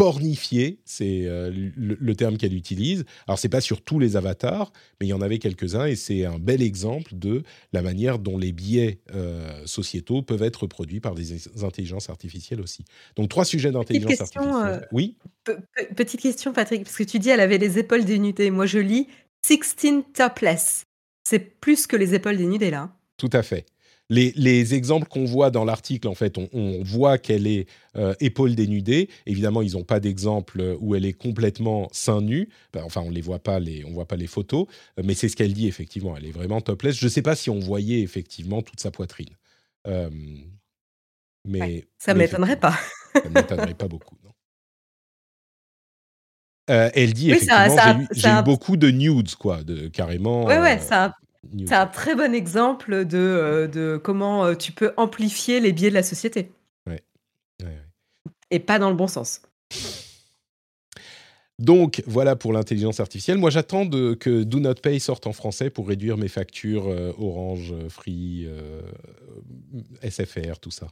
Speaker 1: pornifiée, c'est euh, le, le terme qu'elle utilise. Alors c'est pas sur tous les avatars, mais il y en avait quelques-uns et c'est un bel exemple de la manière dont les biais euh, sociétaux peuvent être produits par des intelligences artificielles aussi. Donc trois sujets d'intelligence
Speaker 2: question,
Speaker 1: artificielle.
Speaker 2: euh,
Speaker 1: Oui?
Speaker 2: Pe- pe- petite question, Patrick, parce que tu dis elle avait les épaules dénudées. Moi, je lis 16 topless. C'est plus que les épaules dénudées, là.
Speaker 1: Tout à fait. Les, les exemples qu'on voit dans l'article, en fait, on, on voit qu'elle est euh, épaule dénudée. Évidemment, ils n'ont pas d'exemple où elle est complètement seins nus. Ben, enfin, on les voit pas, les, on voit pas les photos, euh, mais c'est ce qu'elle dit effectivement. Elle est vraiment topless. Je ne sais pas si on voyait effectivement toute sa poitrine, Euh, mais
Speaker 2: Ouais, Ça m'étonnerait pas.
Speaker 1: Ça ne m'étonnerait pas beaucoup. non. Euh, elle dit
Speaker 2: Oui,
Speaker 1: effectivement, j'ai eu,
Speaker 2: un-
Speaker 1: beaucoup de nudes, quoi, de carrément.
Speaker 2: Ouais, ouais,
Speaker 1: euh, nudes.
Speaker 2: C'est un très bon exemple de, euh, de comment euh, tu peux amplifier les biais de la société.
Speaker 1: Ouais, ouais.
Speaker 2: Et pas dans le bon sens.
Speaker 1: Donc voilà pour l'intelligence artificielle. Moi j'attends de- que Do Not Pay sorte en français pour réduire mes factures euh, Orange, Free, euh, SFR, tout ça.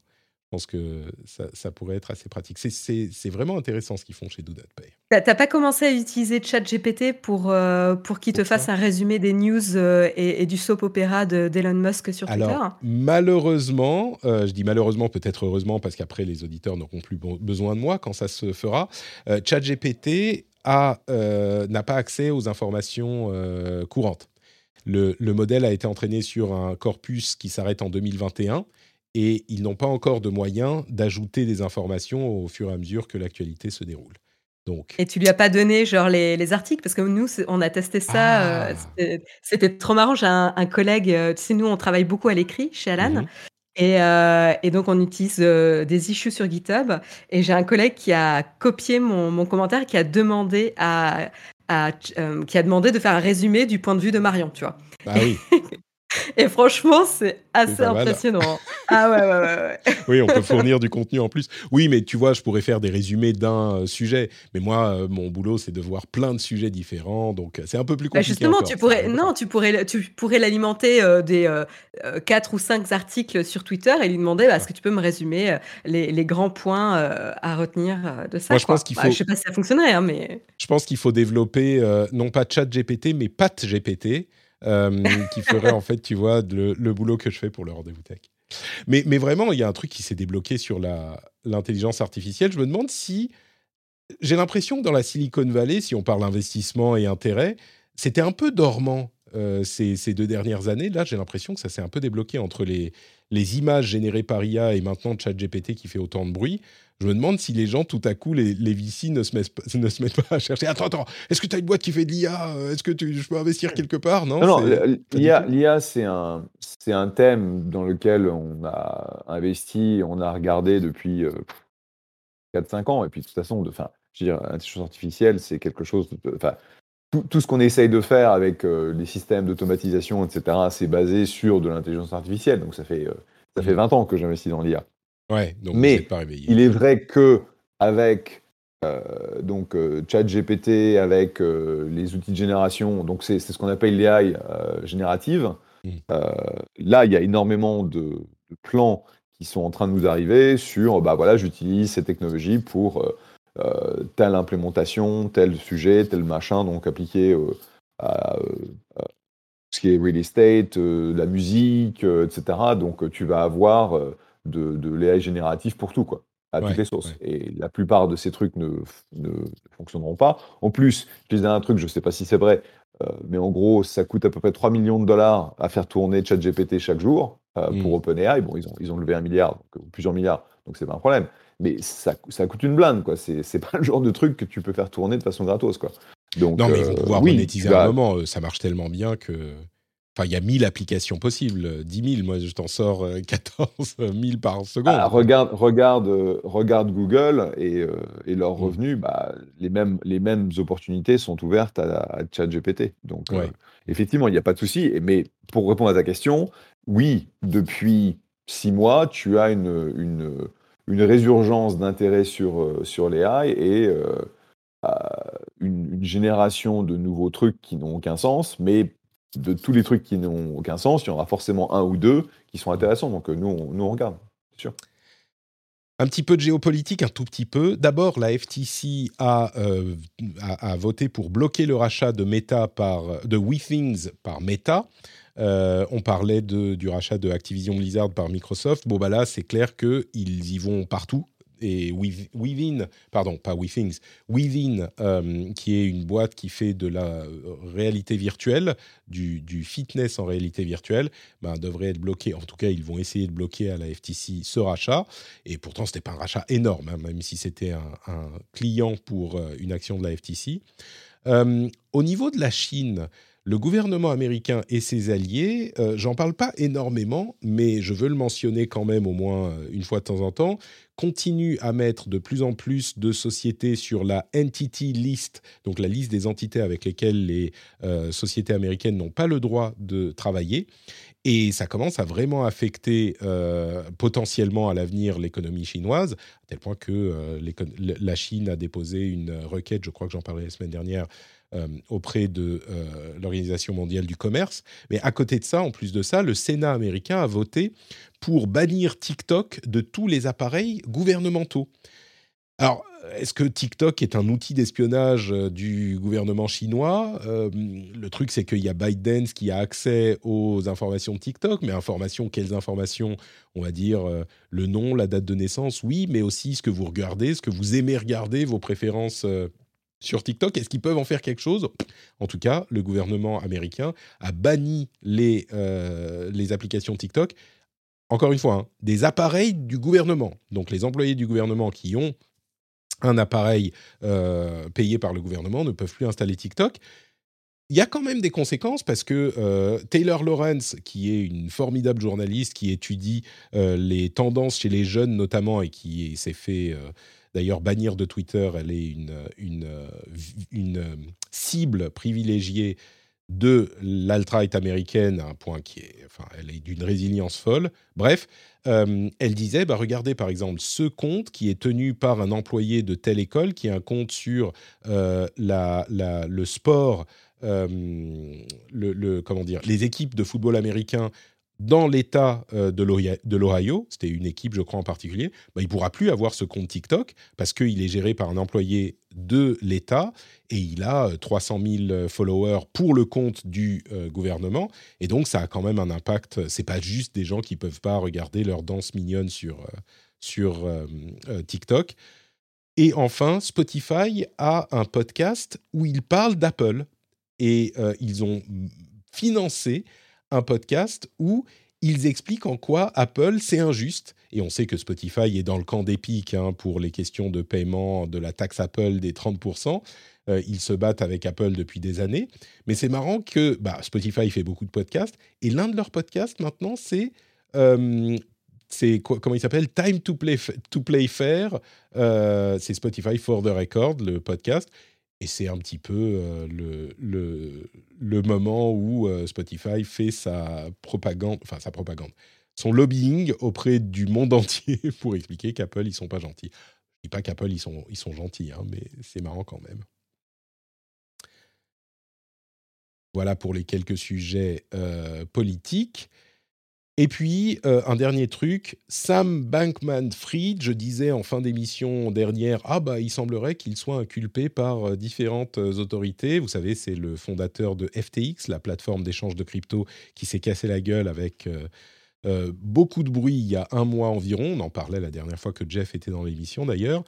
Speaker 1: Je pense que ça, ça pourrait être assez pratique. C'est- vraiment intéressant ce qu'ils font chez Do Not Pay.
Speaker 2: T'as pas commencé à utiliser ChatGPT pour, euh, pour qu'il te fasse un résumé des news euh, et, et du soap opéra de- d'Elon Musk sur Twitter
Speaker 1: Alors malheureusement, euh, je dis malheureusement, peut-être heureusement, parce qu'après les auditeurs n'auront plus bon- besoin de moi quand ça se fera. ChatGPT a, n'a pas accès aux informations courantes. Le, le, modèle a été entraîné sur un corpus qui s'arrête en 2021 et ils n'ont pas encore de moyens d'ajouter des informations au fur et à mesure que l'actualité se déroule. Donc...
Speaker 2: Et tu lui as pas donné genre les, les articles? Parce que nous on a testé ça, euh, ah. c'était trop marrant. J'ai un, collègue, euh, tu sais nous on travaille beaucoup à l'écrit chez Alan. Mhm. Et, euh, et, donc, on utilise des issues sur GitHub. Et j'ai un collègue qui a copié mon, mon commentaire, qui a demandé à, à qui a demandé de faire un résumé du point de vue de Marion, tu vois.
Speaker 1: Bah oui.
Speaker 2: Et franchement, c'est assez impressionnant. ah ouais, ouais, ouais,
Speaker 1: oui, on peut fournir du contenu en plus. Oui, mais tu vois, je pourrais faire des résumés d'un euh, sujet. Mais moi, euh, mon boulot, c'est de voir plein de sujets différents. Donc, c'est un peu plus bah, compliqué.
Speaker 2: justement, tu pourrais, non, tu pourrais, tu pourrais l'alimenter euh, des quatre ou cinq articles sur Twitter et lui demander bah, est-ce que tu peux me résumer les, les, grands points à retenir de ça
Speaker 1: moi, je pense qu'il
Speaker 2: bah,
Speaker 1: faut...
Speaker 2: je sais pas si ça fonctionnerait, hein, mais.
Speaker 1: Je pense qu'il faut développer non pas ChatGPT, mais PatGPT euh, qui ferait en fait, tu vois, le, boulot que je fais pour le rendez-vous tech. Mais, mais vraiment, il y a un truc qui s'est débloqué sur l'intelligence artificielle. Je me demande si j'ai l'impression que dans la Silicon Valley, si on parle investissement et intérêt, c'était un peu dormant euh, ces, ces, deux dernières années. Là, j'ai l'impression que ça s'est un peu débloqué entre les, les images générées par IA et maintenant ChatGPT qui fait autant de bruit je me demande si les gens, tout à coup, les, les VC ne se, mettent, ne se mettent pas à chercher. Attends, attends, est-ce que tu as une boîte qui fait de l'IA Est-ce que tu, je peux investir quelque part? Non,
Speaker 3: non, l'IA, c'est un, un thème dans lequel on a investi, on a regardé depuis 4-5 euh, ans. Et puis, de toute façon, de, je veux dire, l'intelligence artificielle, c'est quelque chose de. Enfin, tout, tout, ce qu'on essaye de faire avec euh, les systèmes d'automatisation, etc., c'est basé sur de l'intelligence artificielle. Donc, ça fait, euh, ça fait 20 mmh. ans que j'investis dans l'IA.
Speaker 1: Ouais, donc
Speaker 3: Mais
Speaker 1: pas réveillé.
Speaker 3: il est vrai que avec euh, donc ChatGPT, avec les outils de génération, donc c'est ce qu'on appelle euh, générative. Mmh. là, il y a énormément de, de, plans qui sont en train de nous arriver sur, bah voilà, j'utilise ces technologies pour telle implémentation, tel sujet, tel machin, donc appliqué à, ce qui est real estate, la musique, etc. Donc tu vas avoir de, de l'AI génératif pour tout, quoi, à toutes les sources. Et la plupart de ces trucs ne, ne, fonctionneront pas. En plus, je disais un truc, je ne sais pas si c'est vrai, euh, mais en gros, ça coûte à peu près 3 millions de dollars à faire tourner ChatGPT chaque jour euh, pour mmh. OpenAI. Bon, ils ont, ils ont levé un milliard, donc, euh, plusieurs milliards, donc c'est pas un problème. Mais ça, ça coûte une blinde, quoi. C'est pas le genre de truc que tu peux faire tourner de façon gratos, quoi.
Speaker 1: Donc, non, mais ils vont pouvoir monétiser à un moment. Ça marche tellement bien que. Enfin, il y a 1000 applications possibles, 10 000. Moi, je t'en sors 14 euh, 000 par seconde.
Speaker 3: Ah, regarde, regarde, euh, regarde Google et, euh, et leurs mmh. revenus. Bah, les, mêmes, les mêmes opportunités sont ouvertes à, ChatGPT. Donc, effectivement, il n'y a pas de souci. Mais pour répondre à ta question, oui, depuis six mois, tu as une, une, une résurgence d'intérêt sur, sur les AI et une, une, génération de nouveaux trucs qui n'ont aucun sens, mais de tous les trucs qui n'ont aucun sens, il y en aura forcément un ou deux qui sont intéressants. Donc euh, nous, on, nous, on regarde, sûr.
Speaker 1: Un petit peu de géopolitique, un tout petit peu. D'abord, la FTC euh, a, a, voté pour bloquer le rachat de Meta par de WeThings par Meta. Euh, on parlait de, du rachat de Activision Blizzard par Microsoft. Bon, bah là, c'est clair qu'ils y vont partout et Within, pardon, pas Withings, Within, euh, qui est une boîte qui fait de la euh, réalité virtuelle, du, fitness en réalité virtuelle, ben, devrait être bloqué. En tout cas, ils vont essayer de bloquer à la FTC ce rachat. Et pourtant, ce n'était pas un rachat énorme, hein, même si c'était un, client pour euh, une action de la FTC. au niveau de la Chine, le gouvernement américain et ses alliés, j'en parle pas énormément, mais je veux le mentionner quand même au moins une fois de temps en temps, continue à mettre de plus en plus de sociétés sur la Entity List, donc la liste des entités avec lesquelles les euh, sociétés américaines n'ont pas le droit de travailler. Et ça commence à vraiment affecter euh, potentiellement à l'avenir l'économie chinoise, à tel point que euh, la Chine a déposé une requête, je crois que j'en parlais la semaine dernière, auprès de l'Organisation mondiale du commerce. Mais à côté de ça, en plus de ça, le Sénat américain a voté pour bannir TikTok de tous les appareils gouvernementaux. Alors, est-ce que TikTok est un outil d'espionnage euh, du gouvernement chinois? Euh, Le truc, c'est qu'il y a ByteDance qui a accès aux informations de TikTok, mais informations, quelles informations? On va dire euh, le nom, la date de naissance, oui, mais aussi ce que vous regardez, ce que vous aimez regarder, vos préférences sur TikTok. Est-ce qu'ils peuvent en faire quelque chose? En tout cas, le gouvernement américain a banni les, euh, les applications TikTok. Encore une fois, hein, des appareils du gouvernement. Donc les employés du gouvernement qui ont un appareil euh, payé par le gouvernement ne peuvent plus installer TikTok. Il y a quand même des conséquences parce que euh, Taylor Lawrence, qui est une formidable journaliste qui étudie les tendances chez les jeunes notamment et qui s'est fait d'ailleurs bannir de Twitter. Elle est une, une, une cible privilégiée de l'alt-right américaine, un point qui est, enfin, elle est d'une résilience folle. Bref, euh, elle disait, bah, regardez par exemple ce compte qui est tenu par un employé de telle école, qui est un compte sur euh, la, le sport, euh, le, comment dire, les équipes de football américain dans l'État euh, de l'Ohio, c'était une équipe, je crois en particulier, bah, il ne pourra plus avoir ce compte TikTok parce qu'il est géré par un employé de l'État et il a 300 euh, 000 euh, followers pour le compte du gouvernement. Et donc, ça a quand même un impact. C'est pas juste des gens qui peuvent pas regarder leur danse mignonne sur, sur TikTok. Et enfin, Spotify a un podcast où ils parlent d'Apple et ils ont financé un podcast où ils expliquent en quoi Apple, c'est injuste. Et on sait que Spotify est dans le camp d'Epic hein, pour les questions de paiement de la taxe Apple des 30%. Euh, ils se battent avec Apple depuis des années. Mais c'est marrant que bah, Spotify fait beaucoup de podcasts. Et l'un de leurs podcasts maintenant, c'est... Euh, comment il s'appelle? Time to Play, to play Fair. Euh, c'est Spotify for the Record, le podcast. Et c'est un petit peu euh, le, le, moment où euh, Spotify fait sa propagande, enfin sa propagande, son lobbying auprès du monde entier pour expliquer qu'Apple, ils sont pas gentils. Je dis pas qu'Apple, ils sont, ils sont gentils, hein, mais c'est marrant quand même. Voilà pour les quelques sujets euh, politiques. Et puis, euh, un dernier truc, Sam Bankman-Fried, je disais en fin d'émission dernière, ah bah il semblerait qu'il soit inculpé par euh, différentes euh, autorités. Vous savez, c'est le fondateur de FTX, la plateforme d'échange de crypto qui s'est cassé la gueule avec beaucoup de bruit il y a un mois environ. On en parlait la dernière fois que Jeff était dans l'émission d'ailleurs.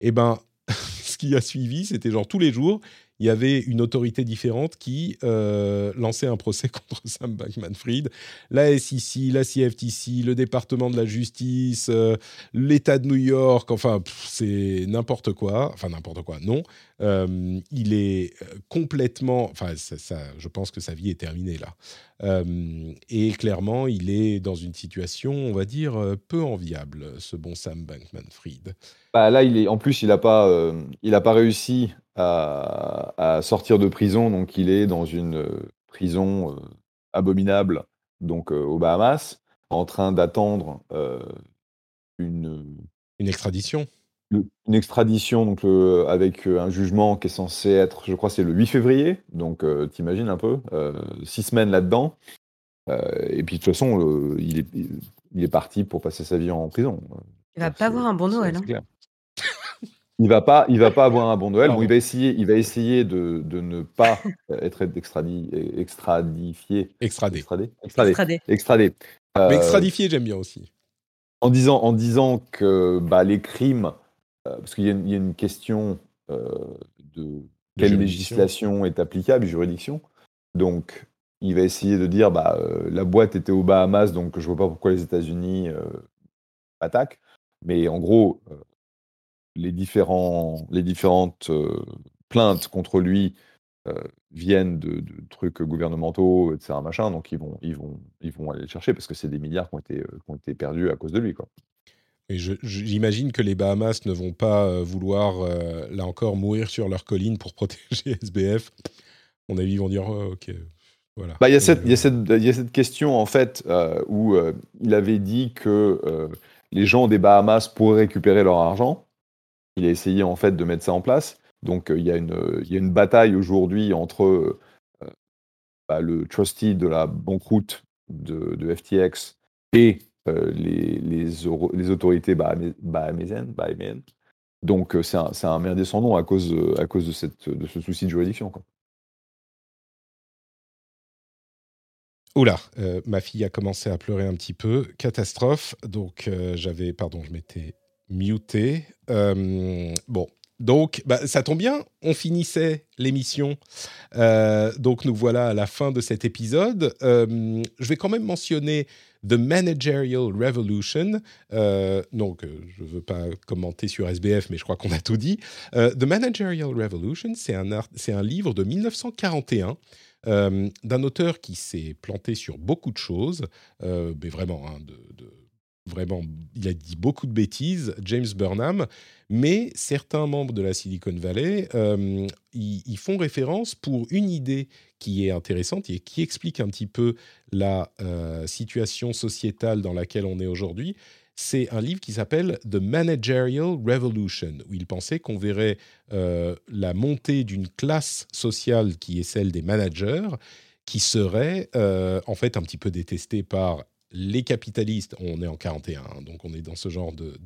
Speaker 1: Eh ben, ce qui a suivi, c'était genre tous les jours, il y avait une autorité différente qui euh, lançait un procès contre Sam Bankman-Fried. La SEC, la CFTC, le département de la justice, euh, l'État de New York, enfin, c'est n'importe quoi. Enfin, n'importe quoi, non. Euh, il est complètement. Enfin, ça, je pense que sa vie est terminée là. et clairement, il est dans une situation, on va dire, peu enviable, ce bon Sam Bankman-Fried.
Speaker 3: Bah là, il est, en plus, il n'a pas, il pas réussi à, sortir de prison. Donc, il est dans une euh, prison euh, abominable, donc euh, aux Bahamas, en train d'attendre une,
Speaker 1: une extradition.
Speaker 3: Une extradition donc avec un jugement qui est censé être, je crois, c'est le 8 février. Donc, t'imagines un peu, six semaines là-dedans. et puis, de toute façon, il, est, il est parti pour passer sa vie en prison.
Speaker 2: Il va pas avoir un bon Noël. Hein.
Speaker 3: Il va pas, il va pas avoir un bon Noël. Bon, il va essayer, il va essayer de, de ne pas être extradi, extradifié.
Speaker 1: Extradé.
Speaker 3: Extradé. Extradé. extradé.
Speaker 1: Euh, Mais extradifié, j'aime bien aussi.
Speaker 3: En disant, en disant que bah, les crimes, euh, parce qu'il y, y, a une question euh, de quelle législation est applicable, juridiction. Donc, il va essayer de dire, bah, la boîte était aux Bahamas, donc je vois pas pourquoi les États-Unis attaquent. Mais en gros, les, différents, les différentes plaintes contre lui viennent de, trucs gouvernementaux, etc. Machin, donc ils vont, ils, vont, ils vont aller le chercher parce que c'est des milliards qui ont, été, qui ont été perdus à cause de lui. Quoi.
Speaker 1: Et j'imagine que les Bahamas ne vont pas vouloir, là encore, mourir sur leur colline pour protéger SBF. On a vu, ils vont dire oh, ok. Voilà.
Speaker 3: Bah, il, y a cette, y a cette, y a cette question, en fait, où il avait dit que les gens des Bahamas pourraient récupérer leur argent il a essayé en fait de mettre ça en place. Donc il y, a une, y a une bataille aujourd'hui entre bah, le trustee de la banqueroute de, de FTX et les, les, autorités bahaméennes. Donc c'est un, un sans nom à cause, à cause de, ce souci de juridiction. Quoi.
Speaker 1: Oula, ma fille a commencé à pleurer un petit peu. Catastrophe. Donc j'avais, pardon, je m'étais muté. Euh, bon, donc, bah, ça tombe bien, on finissait l'émission. Euh, donc, nous voilà à la fin de cet épisode. Euh, je vais quand même mentionner The Managerial Revolution. Euh, donc, je ne veux pas commenter sur SBF, mais je crois qu'on a tout dit. The Managerial Revolution, c'est un, un livre de 1941. d'un auteur qui s'est planté sur beaucoup de choses, mais vraiment, hein, de, vraiment, il a dit beaucoup de bêtises, James Burnham, mais certains membres de la Silicon Valley euh, font référence pour une idée qui est intéressante et qui explique un petit peu la euh, situation sociétale dans laquelle on est aujourd'hui. C'est un livre qui s'appelle The Managerial Revolution, où il pensait qu'on verrait euh, la montée d'une classe sociale qui est celle des managers, qui serait en fait un petit peu détestée par les capitalistes, on est en 41, hein, donc on est dans ce genre de,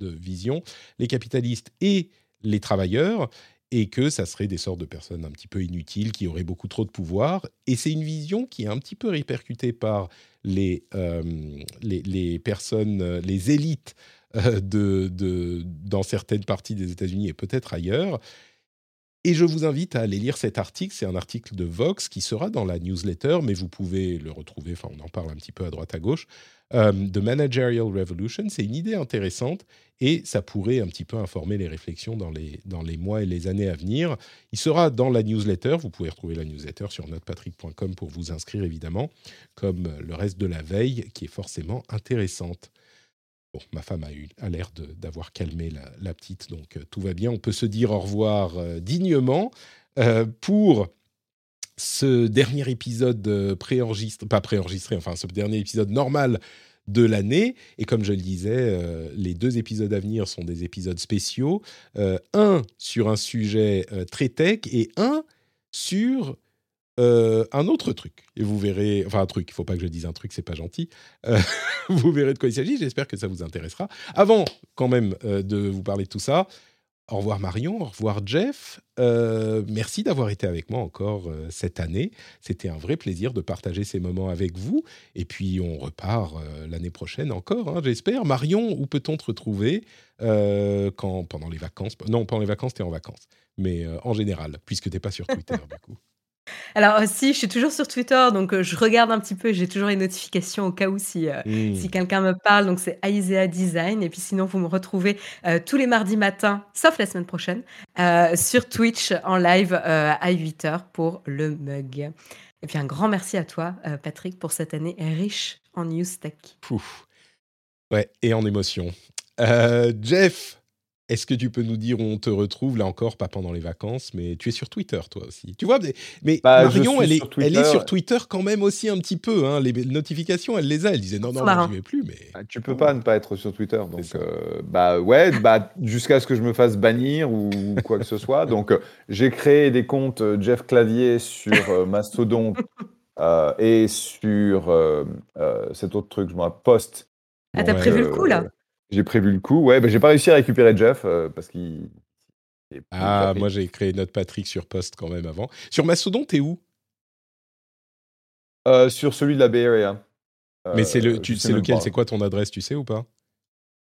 Speaker 1: vision, les capitalistes et les travailleurs, et que ça serait des sortes de personnes un petit peu inutiles qui auraient beaucoup trop de pouvoir. Et c'est une vision qui est un petit peu répercutée par les, euh, les, personnes, les élites euh, de, dans certaines parties des États-Unis et peut-être ailleurs, et je vous invite à aller lire cet article. C'est un article de Vox qui sera dans la newsletter, mais vous pouvez le retrouver, enfin on en parle un petit peu à droite à gauche. Euh, The Managerial Revolution, c'est une idée intéressante et ça pourrait un petit peu informer les réflexions dans les, dans les mois et les années à venir. Il sera dans la newsletter. Vous pouvez retrouver la newsletter sur notrepatrick.com pour vous inscrire évidemment, comme le reste de la veille qui est forcément intéressante. Ma femme a eu l'air d'avoir calmé la, petite, donc euh, tout va bien. On peut se dire au revoir euh, dignement euh, pour ce dernier épisode préenregistré, enfin ce dernier épisode normal de l'année. Et comme je le disais, les deux épisodes à venir sont des épisodes spéciaux. un sur un sujet très tech et un sur euh, un autre truc, et vous verrez, enfin un truc, il faut pas que je dise un truc, c'est pas gentil, euh, vous verrez de quoi il s'agit, j'espère que ça vous intéressera. Avant quand même euh, de vous parler de tout ça, au revoir Marion, au revoir Jeff, merci d'avoir été avec moi encore cette année, c'était un vrai plaisir de partager ces moments avec vous, et puis on repart l'année prochaine encore, hein, j'espère. Marion, où peut-on te retrouver quand, pendant les vacances? Non, pendant les vacances, tu es en vacances, mais en général, puisque tu n'es pas sur Twitter du coup.
Speaker 2: Alors, euh, si, je suis toujours sur Twitter, donc euh, je regarde un petit peu, j'ai toujours les notifications au cas où si, euh, mmh. si quelqu'un me parle, donc c'est Aisea Design. Et puis sinon, vous me retrouvez tous les mardis matins, sauf la semaine prochaine, sur Twitch en live à 8h pour le mug. Et puis un grand merci à toi, Patrick, pour cette année riche en news tech.
Speaker 1: Ouais, et en émotion. Jeff, est-ce que tu peux nous dire où on te retrouve Là encore, pas pendant les vacances, mais tu es sur Twitter, toi aussi. Tu vois, mais, bah, Marion, elle est, sur elle est sur Twitter quand même aussi un petit peu. Hein. Les notifications, elle les a. Elle disait non, non, je n'y vais plus. Mais
Speaker 3: ah, tu peux pas ne pas être sur Twitter. Donc, euh, bah ouais, bah, jusqu'à ce que je me fasse bannir ou quoi que ce soit. Donc, euh, j'ai créé des comptes euh, Jeff Clavier sur Mastodon et sur cet autre truc, je m'en poste.
Speaker 2: Ah, t'as prévu le coup là?
Speaker 3: J'ai prévu le coup. Ouais, mais j'ai pas réussi à récupérer Jeff euh, parce qu'il.
Speaker 1: Ah, moi j'ai créé notre Patrick sur Post quand même avant. Sur Mastodon, t'es où?
Speaker 3: Euh, Sur celui de la Bay Area.
Speaker 1: mais c'est le, euh, tu sais lequel? C'est quoi ton adresse Tu sais ou pas?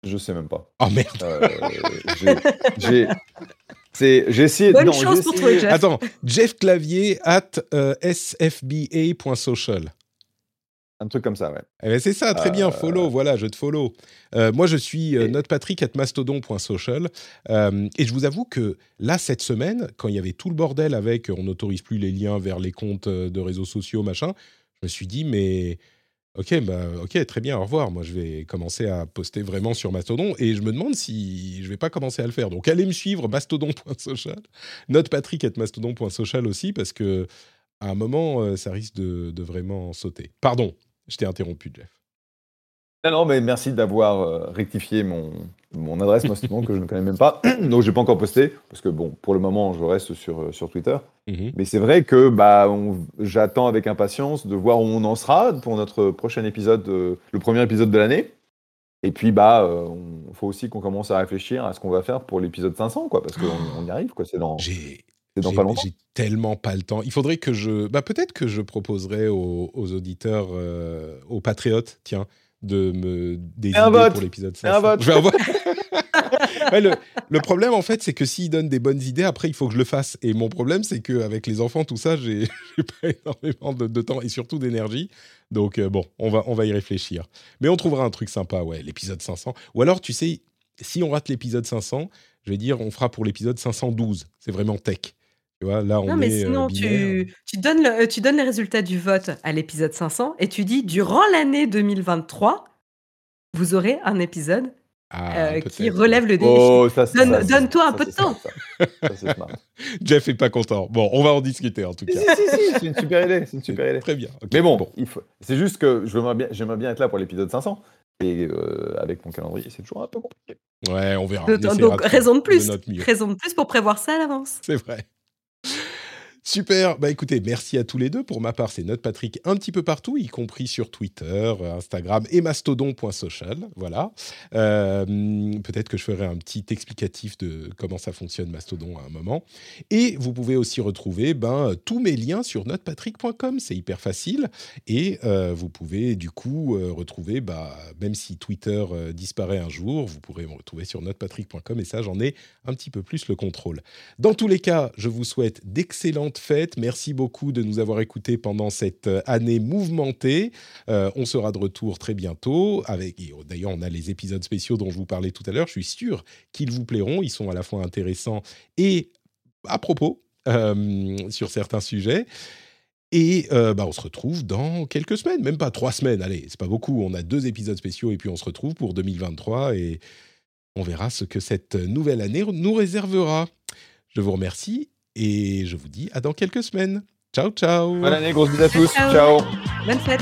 Speaker 3: Je sais même pas.
Speaker 1: Oh merde
Speaker 3: J'ai. J'ai essayé.
Speaker 2: Bonne chance pour toi, Jeff.
Speaker 1: Attends, Jeff Clavier at sfba.social.
Speaker 3: Un truc comme ça, ouais.
Speaker 1: Eh ben, c'est ça, très bien, euh, follow, voilà, je te follow. Euh, moi, je suis euh, notrepatrick at mastodon.social. et je vous avoue que là, cette semaine, quand il y avait tout le bordel avec on n'autorise plus les liens vers les comptes de réseaux sociaux, machin, je me suis dit, mais ok, bah, ok, très bien, au revoir. Moi, je vais commencer à poster vraiment sur Mastodon et je me demande si je vais pas commencer à le faire. Donc, allez me suivre, mastodon.social, notrepatrick at mastodon.social aussi, parce que à un moment, ça risque de, de vraiment sauter. Pardon, je t'ai interrompu, Jeff.
Speaker 3: Non, non, mais merci d'avoir euh, rectifié mon, mon adresse Mastodon que je ne connais même pas. Donc, je n'ai pas encore posté, parce que bon, pour le moment, je reste sur, euh, sur Twitter. Mhm. Mais c'est vrai que bah, j'attends avec impatience de voir où on en sera pour notre prochain épisode, euh, le premier épisode de l'année. Et puis, bah, il faut aussi qu'on commence à réfléchir à ce qu'on va faire pour l'épisode 500, quoi, parce qu'on on y arrive, quoi. C'est dans.
Speaker 1: J'ai j'ai tellement pas le temps. Il faudrait que je. Bah, peut-être que je proposerai aux, auditeurs, euh, aux patriotes, tiens, de me des idées pour l'épisode 500. Un vote. Je vais le, le, problème, en fait, c'est que s'il donne des bonnes idées, après, il faut que je le fasse. Et mon problème, c'est qu'avec les enfants, tout ça, j'ai pas énormément de, temps et surtout d'énergie. Donc, euh, bon, on va, on va y réfléchir. Mais on trouvera un truc sympa, ouais, l'épisode 500. Ou alors, tu sais, si on rate l'épisode 500, je vais dire, on fera pour l'épisode 512. C'est vraiment tech. Tu vois, là, on non, mais
Speaker 2: sinon, tu, tu, donnes le, tu donnes les résultats du vote à l'épisode 500 et tu dis, durant l'année 2023, vous aurez un épisode ah, euh, qui relève le défi. Oh, donne-toi un peu de temps.
Speaker 1: Jeff est pas content. Bon, on va en discuter en tout cas.
Speaker 3: si, si, si, c'est une super idée. C'est une super idée.
Speaker 1: Très bien.
Speaker 3: Mais bon, bon. c'est juste que j'aimerais bien, être là pour l'épisode 500. Et euh, avec mon calendrier, c'est toujours un peu compliqué.
Speaker 1: Ouais, on verra.
Speaker 2: donc, raison de plus. raison de plus pour prévoir ça à l'avance.
Speaker 1: C'est vrai. Super. Bah écoutez, merci à tous les deux. Pour ma part, c'est Note Patrick un petit peu partout, y compris sur Twitter, Instagram et mastodon.social. Voilà. Euh, peut-être que je ferai un petit explicatif de comment ça fonctionne Mastodon à un moment. Et vous pouvez aussi retrouver ben, tous mes liens sur notepatrick.com. C'est hyper facile. Et euh, vous pouvez du coup euh, retrouver, bah, même si Twitter disparaît un jour, vous pourrez me retrouver sur notepatrick.com. Et ça, j'en ai un petit peu plus le contrôle. Dans tous les cas, je vous souhaite d'excellentes Merci beaucoup de nous avoir écoutés pendant cette euh, année mouvementée. Euh, on sera de retour très bientôt. Oh, d'ailleurs, on a les épisodes spéciaux dont je vous parlais tout à l'heure. Je suis sûr qu'ils vous plairont. Ils sont à la fois intéressants et à propos euh, sur certains sujets. Et bah, on se retrouve dans quelques semaines, même pas trois semaines. Allez, c'est pas beaucoup. On a deux épisodes spéciaux et puis on se retrouve pour 2023 et on verra ce que cette nouvelle année nous réservera. Je vous remercie et je vous dis à dans quelques semaines. Ciao, ciao.
Speaker 3: Bonne année, grosse bisous à tous. ciao.
Speaker 2: Bonne fête.